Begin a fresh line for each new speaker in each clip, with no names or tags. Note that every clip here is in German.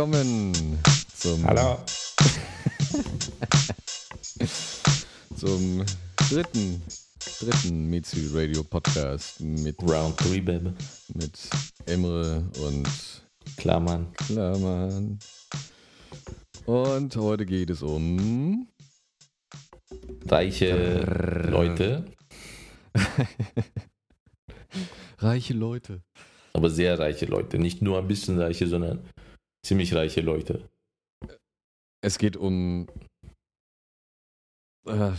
willkommen zum,
Hallo.
zum dritten, dritten Mitsu Radio Podcast mit,
Round 3, Baby.
mit Emre und. Klammern. Und heute geht es um
Reiche Leute,
reiche Leute.
aber sehr reiche Leute. Nicht nur ein bisschen reiche, sondern ziemlich reiche Leute.
Es geht um äh,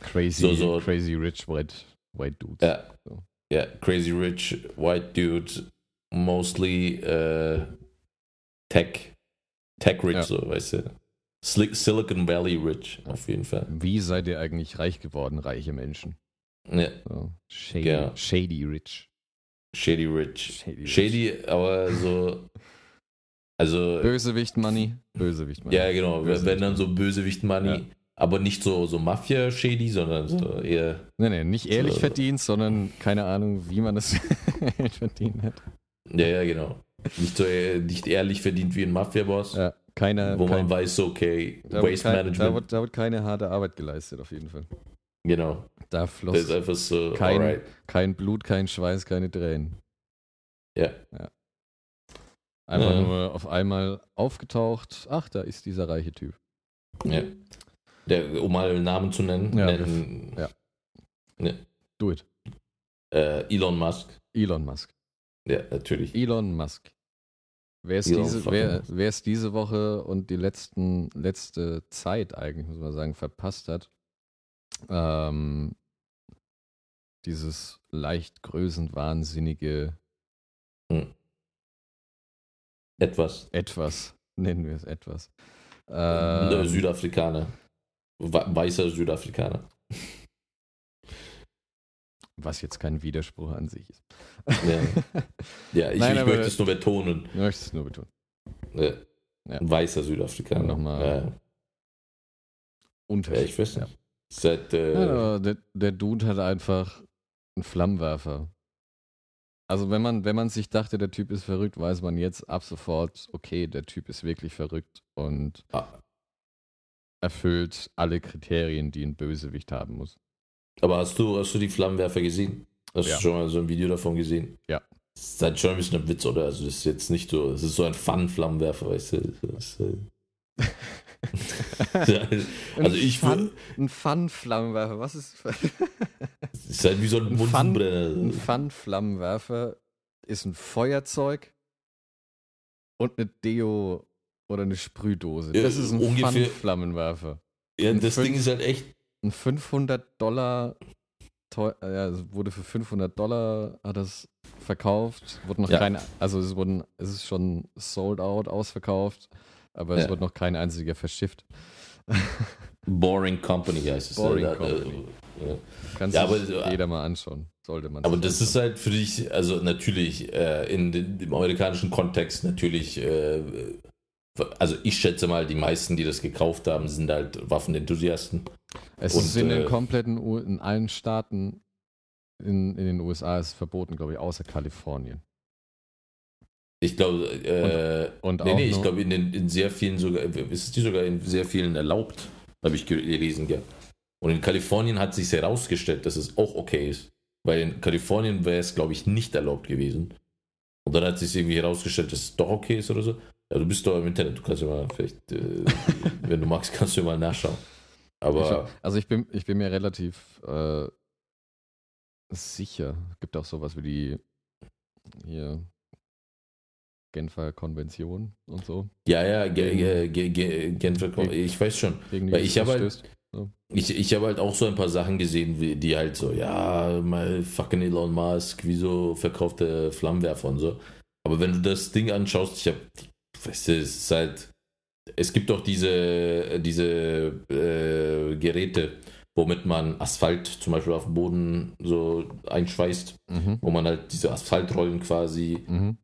crazy,
So, so.
crazy rich white, white dudes.
Ja.
So.
Ja, crazy rich, white dude, mostly äh, Tech, Tech rich,
Ja.
so, weißt du. Sli- Silicon Valley rich, auf jeden Fall.
Wie seid ihr eigentlich reich geworden, reiche Menschen?
Ja,
So, shady,
Ja.
shady rich.
shady rich.
Shady, rich.
Shady, aber so. Also,
Bösewicht Money. Bösewicht Money.
ja, genau.
Bösewicht
Wenn dann so Bösewicht-Money.
Ja.
Aber nicht so, so Mafia-Shady, sondern so eher.
Nee, nee, nicht ehrlich
So.
verdient, sondern keine Ahnung, wie man das verdient hat.
Ja, ja, genau. Nicht so äh, nicht ehrlich verdient wie ein Mafia-Boss,
Ja, keine,
wo man
kein,
weiß, so, okay,
da,
Waste
kein, da,
Management.
wird, da wird keine harte Arbeit geleistet, auf jeden Fall.
Genau.
Da floss
ist einfach so,
Kein-
alright.
kein Blut, kein Schweiß, keine Tränen.
Ja.
Einfach
Ja.
nur auf einmal aufgetaucht. Ach, da ist dieser reiche Typ.
ja. Der, um mal einen Namen zu nennen,
Ja,
nennen
ja. Do it.
äh, Elon Musk.
Elon Musk.
Ja, natürlich.
Elon Musk. Wer es,
Elon
diese, wer, wer es diese Woche und die letzten, letzte Zeit eigentlich, muss man sagen, verpasst hat, ähm, dieses leicht größenwahnsinnige
Hm. Etwas.
Etwas, nennen wir es etwas.
Äh,
Ähm,
Südafrikaner. We- Weißer Südafrikaner.
was jetzt kein Widerspruch an sich ist.
Ja, ja ich,
Nein,
ich möchte es nur betonen.
Ich möchte es nur betonen.
Ja.
Ja.
Ein weißer Südafrikaner.
Nochmal-
Ja, ja.
Unterschied.
ich weiß
Ja.
nicht. Seit, äh,
Ja, der, der Dude hat einfach einen Flammenwerfer. Also wenn man, wenn man sich dachte, der Typ ist verrückt, weiß man jetzt ab sofort, okay, der Typ ist wirklich verrückt und
Ah.
erfüllt alle Kriterien, die ein Bösewicht haben muss.
Aber hast du, hast du die Flammenwerfer gesehen? Hast
Ja.
du schon mal so ein Video davon gesehen?
Ja.
Das ist halt schon ein bisschen ein Witz, oder? Also das ist jetzt nicht so, es ist so ein Fun-Flammenwerfer, weißt du? Das ist, äh, also ich
Fun, ein Fun-Flammenwerfer, was ist
ist halt wie so ein Bunsenbrenner.
ein Fun-Flammenwerfer? Ist ein Feuerzeug und eine Deo oder eine Sprühdose. Das ist ein
ungefähr-
Fun-Flammenwerfer.
Ja,
ein
das
fünf-
Ding ist halt echt,
ein 500 Dollar, teu äh, ja, es wurde für 500 Dollar hat das verkauft, wurde noch
Ja.
keine, also es wurden, es ist schon sold out, ausverkauft, aber es
Ja.
wird noch kein einziger verschifft.
Boring Company heißt es.
Boring
ja,
Company.
Äh, ja.
Kann
Ja, aber-
jeder mal anschauen, sollte man.
Aber das ist
anschauen.
halt für dich, also natürlich äh, in den, im amerikanischen Kontext natürlich, äh, also ich schätze mal, die meisten, die das gekauft haben, sind halt Waffenenthusiasten.
es
und,
ist in den
äh,
kompletten, U in allen Staaten in, in den USA ist verboten, glaube ich, außer Kalifornien.
Ich glaube, äh,
Und
nee,
auch
nee, ich glaube in, den- in sehr vielen sogar, ist es die sogar in sehr vielen erlaubt, habe ich gelesen gehabt. Und in Kalifornien hat sich herausgestellt, dass es auch okay ist. Weil in Kalifornien wäre es, glaube ich, nicht erlaubt gewesen. Und dann hat sich irgendwie herausgestellt, dass es doch okay ist oder so. Ja, du bist doch im Internet, du kannst ja mal vielleicht, äh, wenn du magst, kannst du mal nachschauen. Aber
also ich bin, ich bin mir relativ äh, sicher. Es gibt auch sowas wie die hier Genfer Konvention und so.
ja, ja, ge, ge, ge, ge, Genfer Kon- ich weiß schon. Weil ich habe halt-
verstößt.
Ich, ich habe halt auch so ein paar Sachen gesehen, wie, die halt so, ja, mal fucking Elon Musk, wieso verkauft der Flammenwerfer und so. Aber wenn du das Ding anschaust, ich habe, weißt du, es ist halt, es gibt doch diese, diese äh, Geräte, womit man Asphalt zum Beispiel auf dem Boden so einschweißt,
Mhm.
wo man halt diese Asphaltrollen quasi
Mhm.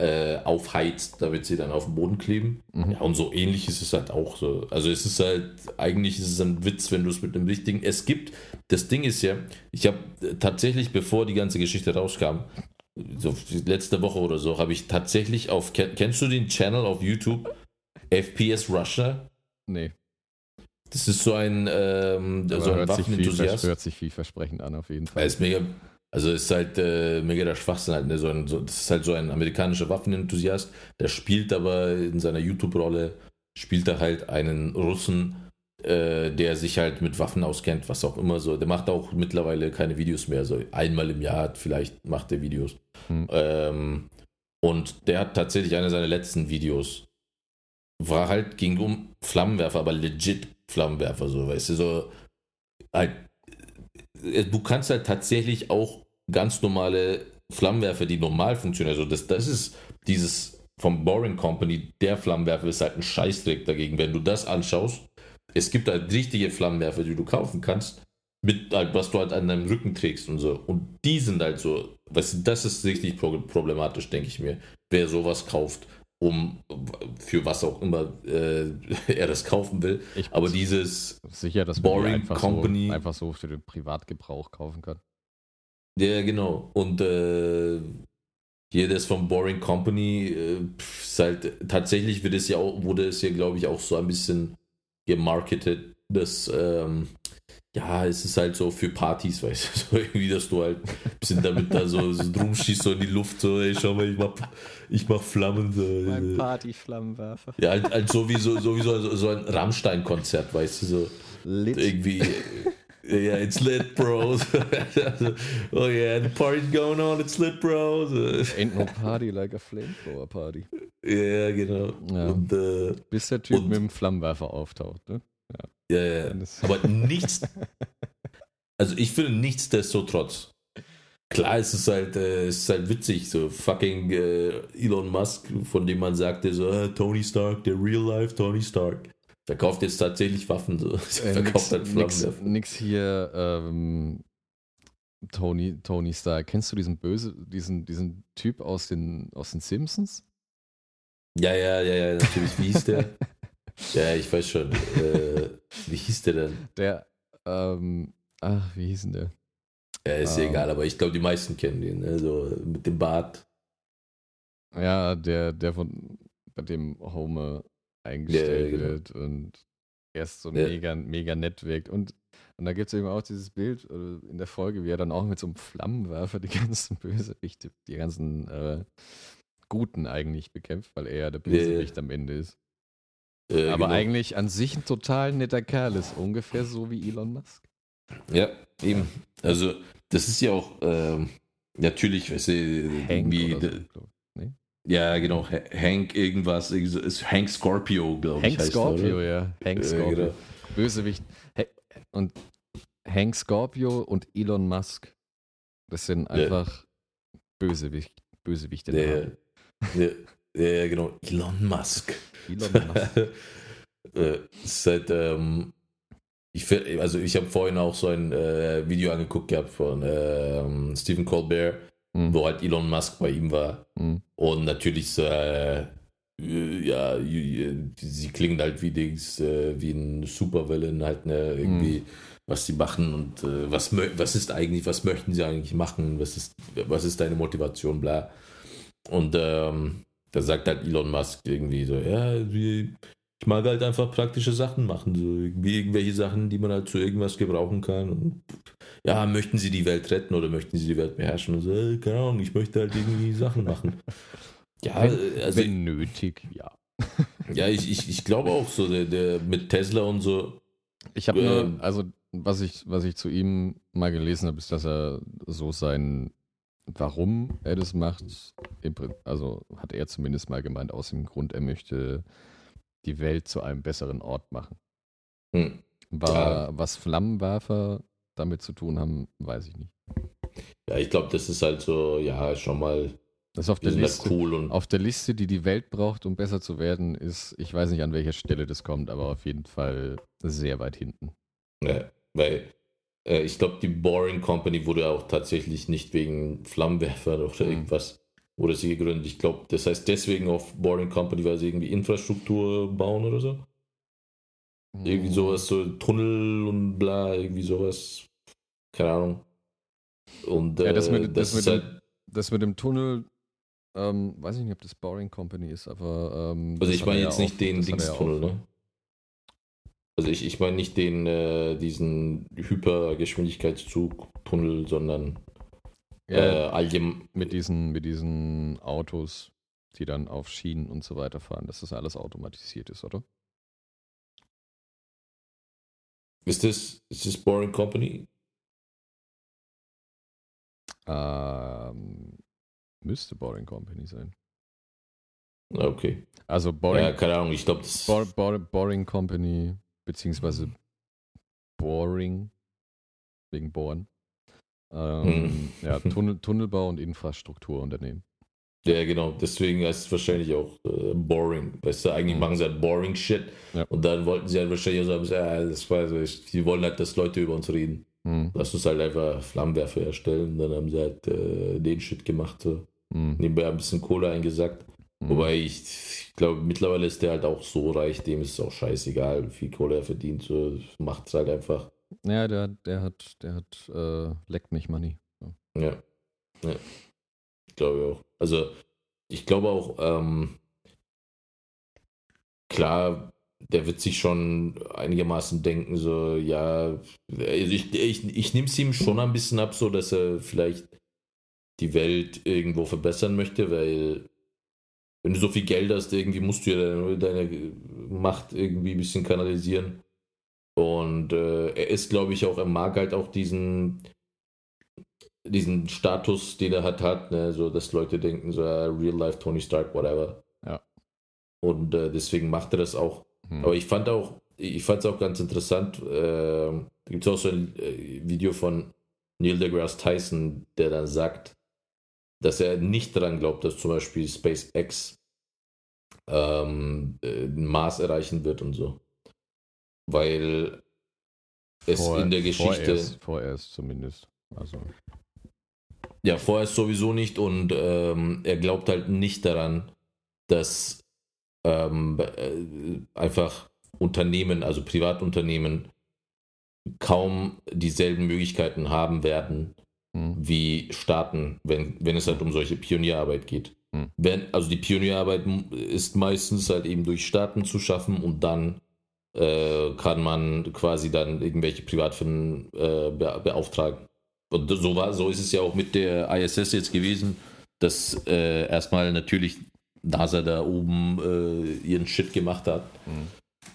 Äh, aufheizt, damit sie dann auf dem Boden kleben.
Mhm.
Ja, und so ähnlich ist es halt auch so. Also es ist halt, eigentlich ist es ein Witz, wenn du es mit dem richtigen. Es gibt, das Ding ist ja, ich habe tatsächlich, bevor die ganze Geschichte rauskam, so letzte Woche oder so, habe ich tatsächlich auf, kennst du den Channel auf YouTube? FPS Russia?
Nee.
Das ist so ein, ähm, so ein
Waffenenthusiast. Hört sich vielversprechend an, auf jeden Fall.
Er ist mega, also ist halt äh, mega der Schwachsinn halt, ne? so ein, so, das ist halt so ein amerikanischer Waffenenthusiast, der spielt aber in seiner YouTube-Rolle, spielt er halt einen Russen, äh, der sich halt mit Waffen auskennt, was auch immer so. Der macht auch mittlerweile keine Videos mehr, so einmal im Jahr vielleicht macht er Videos. Hm. Ähm, und der hat tatsächlich eine seiner letzten Videos, war halt, ging um Flammenwerfer, aber legit Flammenwerfer, so, weißt du, so halt du kannst halt tatsächlich auch ganz normale Flammenwerfer, die normal funktionieren. Also das, das ist dieses vom Boring Company, der Flammenwerfer ist halt ein Scheißdreck dagegen. Wenn du das anschaust, es gibt halt richtige Flammenwerfer, die du kaufen kannst, mit halt, was du halt an deinem Rücken trägst und so. Und die sind halt so, weißt du, das ist richtig problematisch, denke ich mir, wer sowas kauft um für was auch immer äh, er das kaufen will. Ich Aber dieses
sicher, dass man Boring einfach Company so, einfach so für den Privatgebrauch kaufen kann.
Ja, genau. Und äh, hier das vom Boring Company äh, ist halt tatsächlich wird es ja auch, wurde es ja, glaube ich, auch so ein bisschen gemarketet, dass ähm, ja, es ist halt so für Partys, weißt du, so irgendwie, dass du halt ein bisschen damit da so, so drum schießt, so in die Luft, so, ey, schau mal, ich mach, ich mach Flammen. So,
mein Party-Flammenwerfer.
Ja, halt, halt so wie so, so, wie so, so ein Rammstein-Konzert, weißt du, so. Lit. Irgendwie. Ja, yeah, it's lit, bro. oh yeah, the party's going on, it's lit, bro.
Ain't no party like a flamethrower party.
Ja, yeah, genau. Ja. Und, äh,
Bis der Typ und, mit dem Flammenwerfer auftaucht, ne?
Ja, ja, ja. Aber nichts. also ich finde nichtsdestotrotz. Klar, es ist halt, äh, es ist halt witzig, so fucking äh, Elon Musk, von dem man sagte, so äh, Tony Stark, der Real Life Tony Stark. Verkauft jetzt tatsächlich Waffen. So.
Äh, verkauft halt halt nix, hier, ähm, Tony, Tony Stark. Kennst du diesen böse, diesen, diesen Typ aus den, aus den Simpsons?
Ja, ja, ja, ja, natürlich. Wie hieß der? Ja, ich weiß schon. äh, wie hieß der denn?
Der, ähm, ach, wie hieß denn der?
Ja, ist ja ähm, egal, aber ich glaube, die meisten kennen den, ne? so mit dem
Ja, der, der von, bei dem Homer eingestellt ja, genau. wird und erst so ja. mega, mega nett wirkt. Und, und da gibt es eben auch dieses Bild äh, in der Folge, wie er dann auch mit so einem Flammenwerfer die ganzen Bösewichte, die ganzen äh, Guten eigentlich bekämpft, weil er ja der Bösewicht ja, am Ende ist. Äh, Aber genau. eigentlich an sich ein total netter Kerl ist, ungefähr so wie Elon Musk.
Ja, eben. Also, das ist ja auch äh, natürlich, weißt du, irgendwie. So, nee? Ja, genau. Hank irgendwas, ist Hank Scorpio, glaube
ich. Hank Scorpio, oder? ja. Hank Scorpio. Äh, genau. Bösewicht. Und Hank Scorpio und Elon Musk, das sind einfach ja. Bösewicht, Bösewichte.
Ja, ja. Ja, genau. Elon Musk. Elon Musk. äh, seit, ähm, ich, also ich habe vorhin auch so ein äh, Video angeguckt gehabt von äh, Stephen Colbert, mhm. wo halt Elon Musk bei ihm war. Mhm. Und natürlich so, äh, ja, sie klingen halt wie Dings, äh, wie ein Supervillain, halt, ne, irgendwie, mhm. was sie machen und äh, was, was ist eigentlich, was möchten sie eigentlich machen, was ist, was ist deine Motivation, bla. Und ähm, da sagt halt Elon Musk irgendwie so, ja, ich mag halt einfach praktische Sachen machen, so irgendwelche Sachen, die man halt zu irgendwas gebrauchen kann. Und ja, möchten Sie die Welt retten oder möchten Sie die Welt beherrschen? Und so, äh, keine Ahnung, ich möchte halt irgendwie Sachen machen.
Ja, wenn, also, wenn nötig, ja.
Ja, ich, ich, ich glaube auch so, der, der mit Tesla und so.
Ich habe äh, also was ich, was ich zu ihm mal gelesen habe, ist, dass er so sein warum er das macht, also hat er zumindest mal gemeint, aus dem Grund, er möchte die Welt zu einem besseren Ort machen. Hm. War, ja. Was Flammenwerfer damit zu tun haben, weiß ich nicht.
Ja, ich glaube, das ist halt so, ja, schon mal.
Das auf der, Liste, cool und auf der Liste, die die Welt braucht, um besser zu werden, ist, ich weiß nicht, an welcher Stelle das kommt, aber auf jeden Fall sehr weit hinten.
Ja, weil äh, ich glaube, die Boring Company wurde auch tatsächlich nicht wegen Flammenwerfer oder mhm. irgendwas wurde sie gegründet. Ich glaube, das heißt deswegen auf Boring Company, weil sie irgendwie Infrastruktur bauen oder so. Mhm. Irgendwie sowas, so Tunnel und bla, irgendwie sowas. Keine Ahnung. Und äh,
ja, das mit, das, das mit, halt, das mit dem Tunnel, ähm, weiß ich nicht, ob das Boring Company ist, aber. Ähm,
Also ich meine jetzt
ja
nicht
auch-
den
ja
Dingstunnel,
auch.
ne? Also ich, ich meine nicht den, äh, diesen Hypergeschwindigkeitszug-Tunnel, sondern
Ja,
äh, allgemein.
mit, diesen, mit diesen Autos, die dann auf Schienen und so weiter fahren, dass das alles automatisiert ist, oder?
Ist das, ist das Boring Company?
Ähm, müsste Boring Company sein.
Ah, Okay.
Also Boring,
Ja, keine Ahnung, ich glaube, das.
Bor, Bor, Boring Company, beziehungsweise
Mhm.
Boring, wegen Bohren. Ähm,
Mhm.
Ja, Tunnel, Tunnelbau und Infrastrukturunternehmen.
Ja, genau. Deswegen heißt es wahrscheinlich auch äh, boring. Weißt du, eigentlich
Mhm.
machen sie halt boring Shit.
Ja.
Und dann wollten sie halt wahrscheinlich auch sagen, ja, das so, ich- die wollen halt, dass Leute über uns reden.
Hm,
Lass uns halt einfach Flammenwerfer erstellen. Dann haben sie halt äh, den Shit gemacht. So.
hm,
Nebenbei ein bisschen Kohle eingesackt.
Hm.
Wobei ich, ich glaube, mittlerweile ist der halt auch so reich, dem ist es auch scheißegal, wie viel Kohle er verdient. So macht es halt einfach.
Ja, der, der hat, der hat, äh, leckt mich Money.
Ja. ja. Ich glaube auch. Also, ich glaube auch, ähm, klar, der wird sich schon einigermaßen denken, so, ja, also ich, ich, ich nehme es ihm schon ein bisschen ab, so, dass er vielleicht die Welt irgendwo verbessern möchte, weil wenn du so viel Geld hast, irgendwie musst du ja deine, deine Macht irgendwie ein bisschen kanalisieren. Und äh, er ist, glaube ich, auch, er mag halt auch diesen, diesen Status, den er hat, hat, ne? so dass Leute denken, so Real Life Tony Stark, whatever.
Ja.
Und äh, deswegen macht er das auch.
Hm.
Aber ich fand auch, ich fand es auch ganz interessant. Äh, da gibt es auch so ein äh, Video von Neil deGrasse Tyson, der dann sagt, dass er nicht daran glaubt, dass zum Beispiel SpaceX ähm, äh, Mars erreichen wird und so. Weil es
Vor-
in der Geschichte.
Vorerst, vorerst zumindest. Also,
Ja, vorerst sowieso nicht und ähm, er glaubt halt nicht daran, dass ähm, äh, einfach Unternehmen, also Privatunternehmen, kaum dieselben Möglichkeiten haben werden
hm,
wie Staaten, wenn, wenn es halt um solche Pionierarbeit geht.
Hm.
Wenn, also die Pionierarbeit ist meistens halt eben durch Staaten zu schaffen und dann äh, kann man quasi dann irgendwelche Privatfirmen äh, be beauftragen. Und so war, so ist es ja auch mit der ISS jetzt gewesen, dass äh, erstmal natürlich NASA da oben äh, ihren Shit gemacht hat.
hm.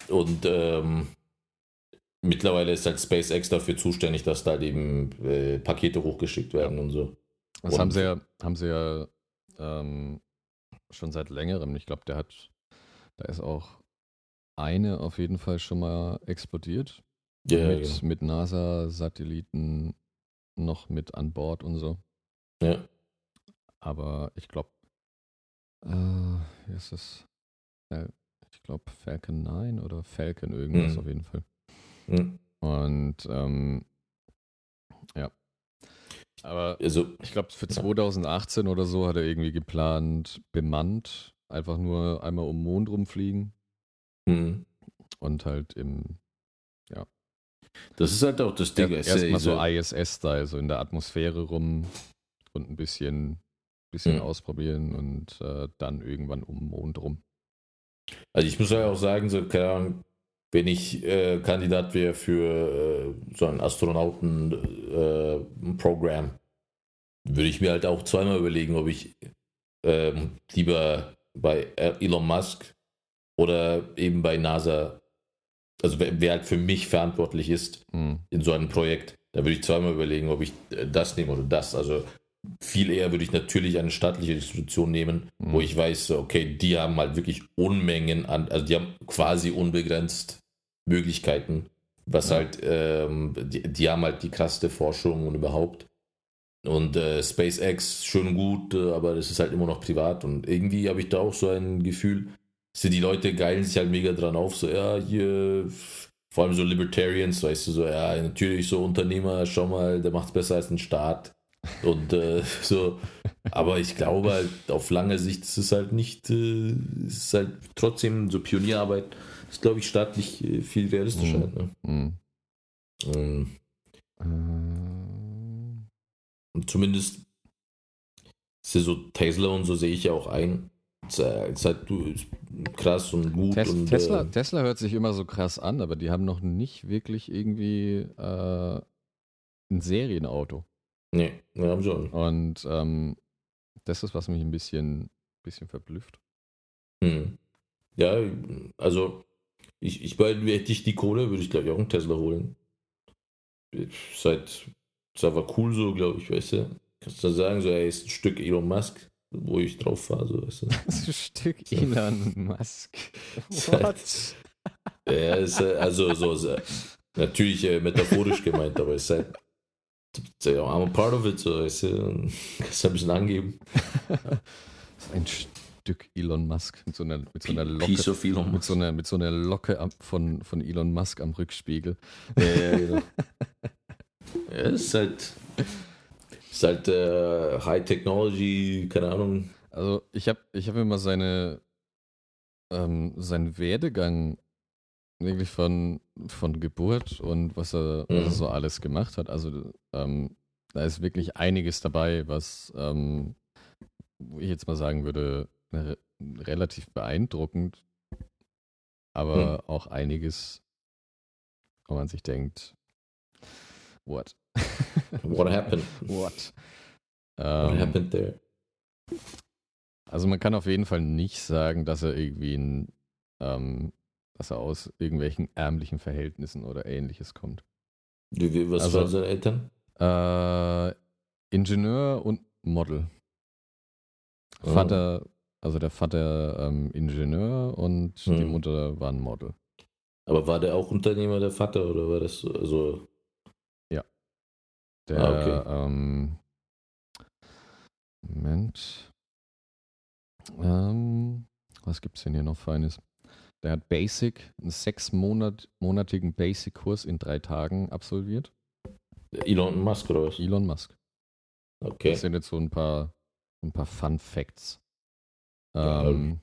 Und ähm, mittlerweile ist halt SpaceX dafür zuständig, dass da halt eben äh, Pakete hochgeschickt werden und so.
Das
Und-
haben sie ja, haben sie ja ähm, schon seit längerem. Ich glaube, der hat, da ist auch eine auf jeden Fall schon mal explodiert.
Ja,
mit,
genau.
mit NASA-Satelliten noch mit an Bord und so.
ja.
Aber ich glaube, äh, wie ist das? Fal- Ich glaube Falcon 9 oder Falcon irgendwas
Mhm.
auf jeden Fall.
Hm.
Und ähm, ja. Aber
Also,
ich glaube, für
Ja.
2018 oder so hat er irgendwie geplant, bemannt, einfach nur einmal um den Mond rumfliegen
hm.
und halt im
das ist halt auch das Ding. ist ja
erstmal so ISS-Style, so in der Atmosphäre rum und ein bisschen, bisschen
Mhm.
ausprobieren und äh, dann irgendwann um den Mond rum.
Also ich muss ja auch sagen, so, keine Ahnung, wenn ich äh, Kandidat wäre für äh, so ein Astronauten-Programm, würde ich mir halt auch zweimal überlegen, ob ich ähm, lieber bei Elon Musk oder eben bei NASA, also wer, wer halt für mich verantwortlich ist
Hm.
in so einem Projekt, da würde ich zweimal überlegen, ob ich äh, das nehme oder das. Also viel eher würde ich natürlich eine staatliche Institution nehmen,
Mhm.
wo ich weiß, okay, die haben halt wirklich Unmengen an, also die haben quasi unbegrenzt Möglichkeiten, was
Ja.
halt, ähm, die, die haben halt die krasseste Forschung und überhaupt. Und äh, SpaceX schon gut, äh, aber das ist halt immer noch privat und irgendwie habe ich da auch so ein Gefühl, so die Leute geilen sich halt mega dran auf, so ja, hier, vor allem so Libertarians, weißt du, so, ja, natürlich so Unternehmer, schau mal, der macht's besser als ein Staat. Und äh, so, aber ich glaube halt, auf lange Sicht ist es halt nicht, äh, ist halt trotzdem so Pionierarbeit, ist glaube ich staatlich äh, viel realistischer.
Mhm.
Halt, ne?
Hm.
Ähm,
Äh,
Und zumindest, ist ja so Tesla und so sehe ich ja auch ein. Ist, äh, ist halt krass und gut.
Tes
und,
Tesla,
äh,
Tesla hört sich immer so krass an, aber die haben noch nicht wirklich irgendwie ein Serienauto.
nee, wir haben schon.
Und ähm, das ist, was mich ein bisschen, bisschen verblüfft.
Hm. Ja, also ich, ich bei hätte ich die Kohle, würde ich glaube ich auch einen Tesla holen. Seit ist aber cool so, glaube ich, weißt du. Kannst du sagen, so, er ist ein Stück Elon Musk, wo ich drauf fahre, so, weißt du.
Das Stück Elon Musk.
What? Ja, ist, äh, also so, natürlich äh, metaphorisch gemeint, aber es ist halt I'm a part of it, so, weißt du. Kannst ein bisschen angeben.
Ein Stück Elon Musk mit so einer, mit so einer Locke.
Piece of Elon
Mit so einer, mit so einer Locke von, von Elon Musk am Rückspiegel.
Ja, ja, genau. ja, es ist halt, ist halt äh, High Technology, keine Ahnung.
Also ich habe ich hab mir mal seine, ähm, seinen Werdegang wirklich von, von Geburt und was er, was er
Mhm.
so alles gemacht hat. Also ähm, da ist wirklich einiges dabei, was ähm, wo ich jetzt mal sagen würde, re relativ beeindruckend, aber auch einiges, wo man sich denkt, what?
What happened?
What?
What
Ähm,
happened there?
Also man kann auf jeden Fall nicht sagen, dass er irgendwie ein, ähm, dass er aus irgendwelchen ärmlichen Verhältnissen oder ähnliches kommt.
Wie, was
also-
waren seine Eltern?
Äh, Ingenieur und Model.
Oh.
Vater, also der Vater ähm, Ingenieur und die
Hm.
Mutter war ein Model.
Aber war der auch Unternehmer, der Vater, oder war das so- also,
Der,
Ah, okay.
ähm, Moment. Ähm, was gibt's denn hier noch Feines? Der hat Basic, einen sechsmonatigen Basic-Kurs in drei Tagen absolviert.
Elon Musk oder was?
Elon Musk.
Okay.
Das sind jetzt so ein paar, ein paar Fun Facts.
Ja,
Ähm,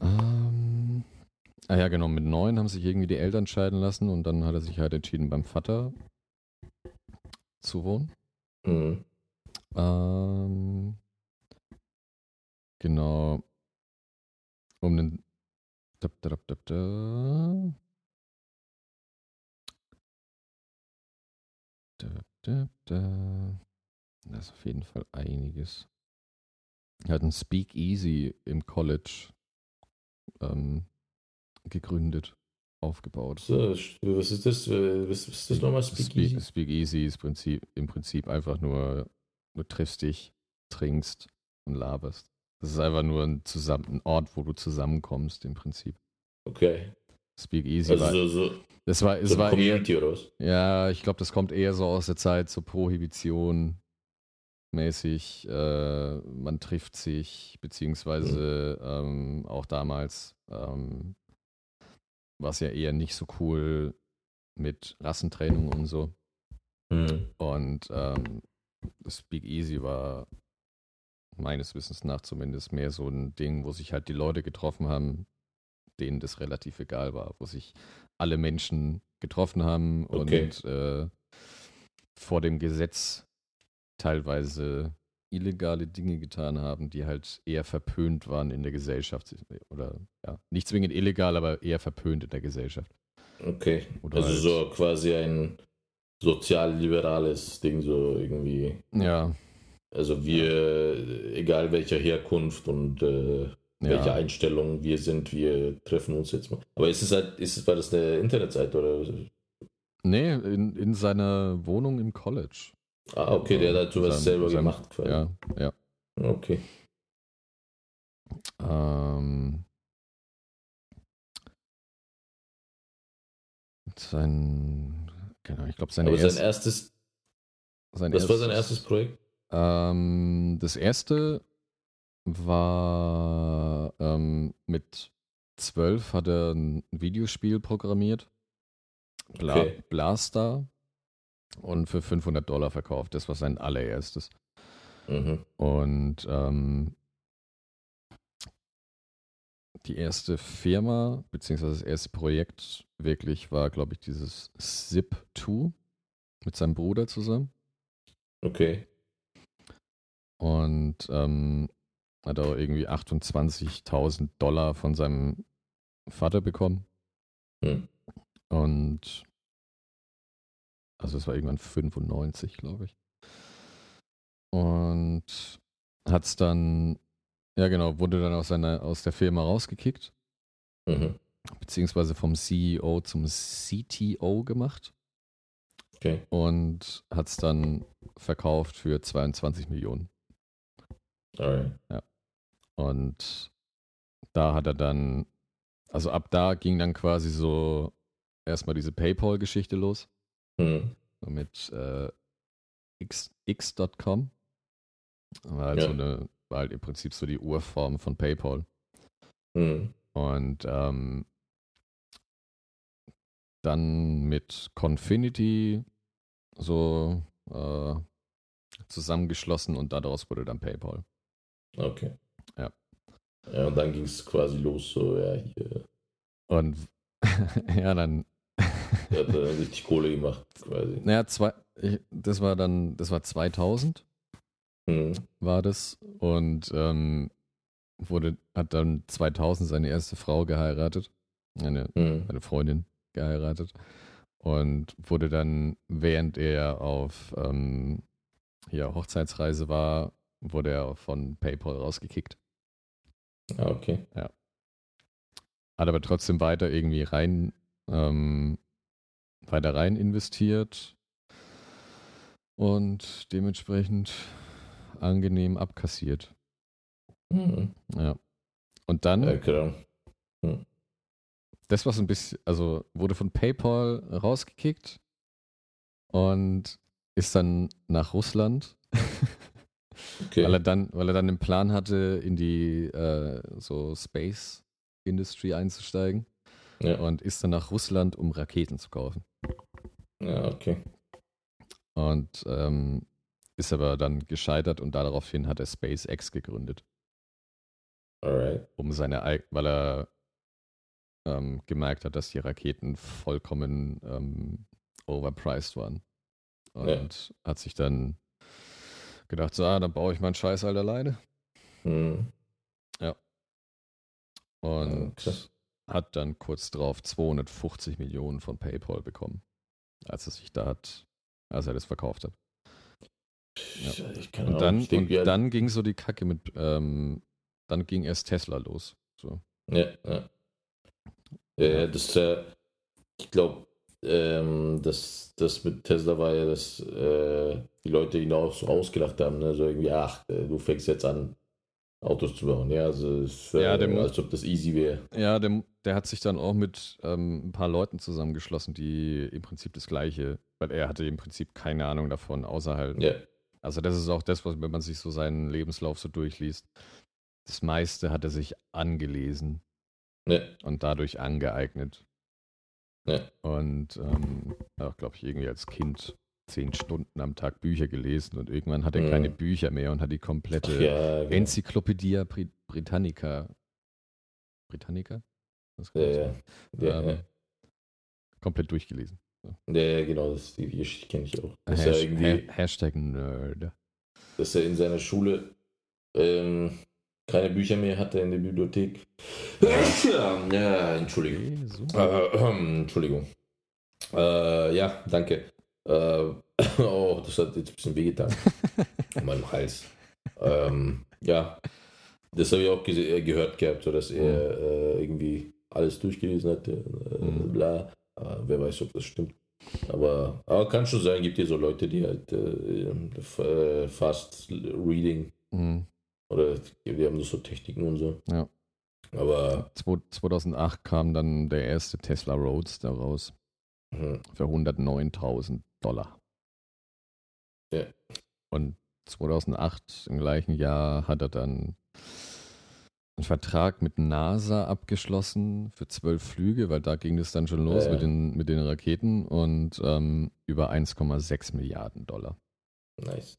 ähm, ah ja, genau, mit neun haben sich irgendwie die Eltern scheiden lassen und dann hat er sich halt entschieden, beim Vater zu wohnen.
Mhm.
Ähm, genau. Um den. Da, da, da, da, da. Da, da, da. Da ist auf jeden Fall einiges. Er hat ein Speakeasy im College ähm, gegründet, aufgebaut.
So, was ist das? Was ist das nochmal? Speakeasy?
Speak, Speakeasy ist Prinzip, im Prinzip einfach nur, du triffst dich, trinkst und laberst. Das ist einfach nur ein, zusammen, ein Ort, wo du zusammenkommst, im Prinzip.
Okay.
Speakeasy
Also
war,
so, so,
das war, es
so
war eher,
Community oder was?
ja, ich glaube, das kommt eher so aus der Zeit, so Prohibition mäßig, äh, man trifft sich, beziehungsweise ähm, auch damals ähm, war es ja eher nicht so cool mit Rassentrennung und so.
Mhm.
Und ähm, Speak Easy war meines Wissens nach zumindest mehr so ein Ding, wo sich halt die Leute getroffen haben, denen das relativ egal war, wo sich alle Menschen getroffen haben
Okay.
und äh, vor dem Gesetz teilweise illegale Dinge getan haben, die halt eher verpönt waren in der Gesellschaft. Oder ja, nicht zwingend illegal, aber eher verpönt in der Gesellschaft.
Okay.
Oder
Also
halt-
so quasi ein sozial-liberales Ding, so irgendwie.
Ja,
Also wir, egal welcher Herkunft und äh, welche
ja.
Einstellung wir sind, wir treffen uns jetzt mal. Aber ist es halt, ist es, war das eine Internetseite oder?
Nee, in, in seiner Wohnung im College.
Ah, okay, der hat halt sowas
Sein-
selber
sein-
gemacht. Quasi.
Ja, ja.
Okay.
Ähm, sein, genau, ich glaube, seine
Aber
erste,
sein erstes,
sein
was war sein erstes Projekt?
Ähm, das erste war ähm, mit zwölf hat er ein Videospiel programmiert. Bla
Okay.
Blaster. Und für 500 Dollar verkauft. Das war sein allererstes.
Mhm.
Und ähm, die erste Firma, beziehungsweise das erste Projekt wirklich war, glaube ich, dieses Zip2 mit seinem Bruder zusammen.
Okay.
Und ähm, hat auch irgendwie 28.000 Dollar von seinem Vater bekommen.
Hm.
Und also es war irgendwann 95, glaube ich. Und hat es dann, ja genau, wurde dann aus, seiner, aus der Firma rausgekickt,
Mhm.
beziehungsweise vom CEO zum CTO gemacht
Okay.
und hat es dann verkauft für 22 Millionen.
Alright.
Und da hat er dann, also ab da ging dann quasi so erstmal diese PayPal-Geschichte los.
Hm.
so mit äh, X, X.com. War halt,
Ja.
so eine, war halt im Prinzip so die Urform von PayPal.
Hm.
Und ähm, dann mit Confinity so äh, zusammengeschlossen und daraus wurde dann PayPal.
Okay.
Ja.
Ja, und dann ging es quasi los, so, ja, hier.
Und ja, dann,
Der hat dann richtig Kohle gemacht, quasi.
naja, zwei, ich, das war dann, das war 2000.
Hm.
war das und ähm, wurde, hat dann 2000 seine erste Frau geheiratet, eine,
Hm.
eine Freundin geheiratet und wurde dann, während er auf ähm, hier Hochzeitsreise war, wurde er von PayPal rausgekickt.
Ah, okay.
Hat aber trotzdem weiter irgendwie rein, ähm, weiter rein investiert und dementsprechend angenehm abkassiert.
Hm.
Ja. Und dann,
Ja, genau.
das war so ein bisschen, also wurde von PayPal rausgekickt und ist dann nach Russland,
Okay.
weil er dann, weil er dann den Plan hatte, in die äh, so Space Industry einzusteigen
ja.
und ist dann nach Russland, um Raketen zu kaufen.
ja, okay.
Und ähm, ist aber dann gescheitert und daraufhin hat er SpaceX gegründet,
Alright.
um seine, weil er ähm, gemerkt hat, dass die Raketen vollkommen ähm, overpriced waren. Und hat sich dann gedacht, so, ah, dann baue ich meinen Scheiß halt alleine.
Hm.
Und
krass.
hat dann kurz drauf 250 Millionen von PayPal bekommen, als er sich da hat, als er das verkauft hat. Ja. Und dann, und dann ging so die Kacke mit, ähm, dann ging erst Tesla los. So.
Ja, ja. Äh, das, äh, ich glaube, ähm, das, das mit Tesla war ja, dass äh, die Leute ihn auch so ausgedacht haben, ne? so irgendwie, ach, äh, du fängst jetzt an, Autos zu bauen. Ja, also es, äh,
Ja, der mu-
als ob das easy wäre.
Ja, der, der hat sich dann auch mit ähm, ein paar Leuten zusammengeschlossen, die im Prinzip das Gleiche, weil er hatte im Prinzip keine Ahnung davon, außer halt,
Ja,
also das ist auch das, was, wenn man sich so seinen Lebenslauf so durchliest, das meiste hat er sich angelesen
ja,
und dadurch angeeignet.
Ja.
Und ähm, auch, glaube ich, irgendwie als Kind zehn Stunden am Tag Bücher gelesen und irgendwann hat er
Mhm.
keine Bücher mehr und hat die komplette
Ach, ja, genau.
Enzyklopädie Brit Britannica. Britannica? Das
ja,
das
ja. Ja,
ähm,
ja.
komplett durchgelesen.
ja, ja, genau, das, die Geschichte kenne ich auch. Dass er
Hash
irgendwie,
Ha- Hashtag Nerd.
dass er in seiner Schule ähm, keine Bücher mehr hatte in der Bibliothek. Ja, Entschuldigung. Äh, ähm, Entschuldigung. Äh, ja, danke. Äh, oh, das hat jetzt ein bisschen wehgetan. An meinem Hals. Ähm, ja, das habe ich auch gese- äh, gehört gehabt, so dass er äh, irgendwie alles durchgelesen hatte. Äh,
Mhm.
Bla. Äh, wer weiß, ob das stimmt. Aber, aber kann schon sein, gibt hier so Leute, die halt äh, äh, Fast Reading
Mhm.
Oder die haben so Techniken und so.
Ja.
Aber
Zwo- 2008 kam dann der erste Tesla Roadster raus
hm,
für 109.000 Dollar.
Ja.
Und 2008 im gleichen Jahr hat er dann einen Vertrag mit NASA abgeschlossen für zwölf Flüge, weil da ging es dann schon los
Ja, ja.
mit, den, mit den Raketen und ähm, über 1,6 Milliarden Dollar.
nice.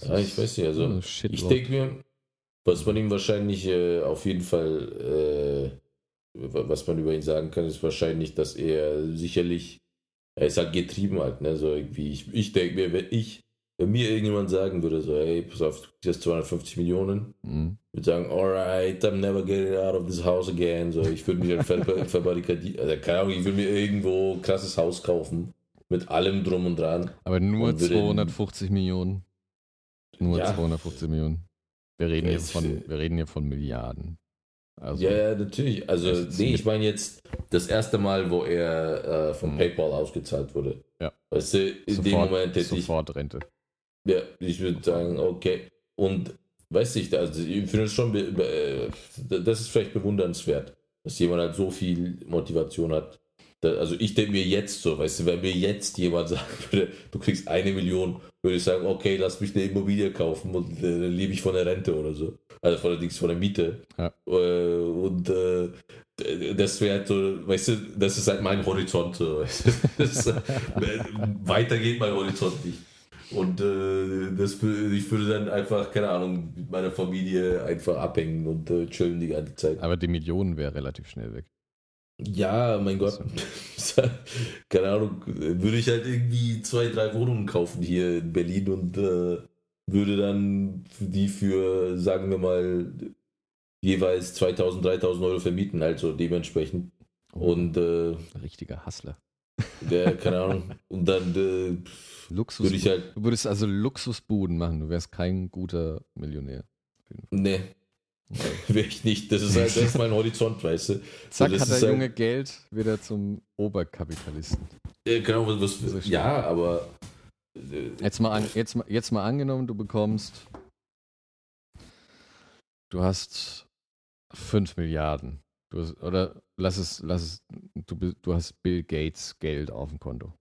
Das
Ja, ich weiß nicht, also. Ich denke mir, was man ihm wahrscheinlich äh, auf jeden Fall, äh, was man über ihn sagen kann, ist wahrscheinlich, dass er sicherlich, er ist halt getrieben halt, ne, so irgendwie, ich, ich denke mir, wenn ich wenn mir irgendjemand sagen würde, so, hey, pass auf, du kriegst jetzt 250 Millionen,
Mhm.
würde sagen, alright, I'm never getting out of this house again. So, ich würde mich dann ver verbarrikadieren, also, keine Ahnung, ich würde mir irgendwo ein krasses Haus kaufen. Mit allem drum und dran.
Aber nur
Und würde-
250 Millionen. Nur
Ja.
250 Millionen. Wir reden, hier
Jetzt-
von, wir reden hier von Milliarden. Also,
ja, ja, natürlich. Also, nee, ich meine jetzt das erste Mal, wo er äh, von
Mhm.
PayPal ausgezahlt wurde.
Ja.
Weißt du, in
sofort,
dem Moment hätte ich
sofort Rente.
Ja, ich würde sagen, okay. Und weiß ich, also ich finde es schon, äh, das ist vielleicht bewundernswert, dass jemand halt so viel Motivation hat. Also ich denke mir jetzt so, weißt du, wenn mir jetzt jemand sagen würde, du kriegst eine Million, würde ich sagen, okay, lass mich eine Immobilie kaufen und äh, dann lebe ich von der Rente oder so. Also von der, Dings, von der Miete.
Ja.
Äh, und äh, das wäre halt so, weißt du, das ist halt mein Horizont. So, weißt du? das, äh, weiter geht mein Horizont nicht. Und äh, das, ich würde dann einfach, keine Ahnung, mit meiner Familie einfach abhängen und äh, chillen die ganze Zeit.
Aber die Millionen wäre relativ schnell weg.
Ja, mein Gott. keine Ahnung, würde ich halt irgendwie zwei, drei Wohnungen kaufen hier in Berlin und äh, würde dann die für, sagen wir mal, jeweils 2000, 3000 Euro vermieten, also dementsprechend. Und äh,
Richtiger Hustler.
der, keine Ahnung, und dann äh,
Luxus.
würde ich halt,
du würdest also Luxusbuden machen. Du wärst kein guter Millionär.
ne, wäre ich nicht. Das ist halt, das ist mein Horizont, weißt du.
Zack,
das
hat der
halt-
Junge Geld wieder zum Oberkapitalisten.
Äh, Genau, was, was
schlimm.
ja, aber äh,
Jetzt mal, an, jetzt, mal- jetzt mal angenommen, du bekommst. Du hast 5 Milliarden. Du hast, oder lass es, lass es, du, du hast Bill Gates Geld auf dem Konto.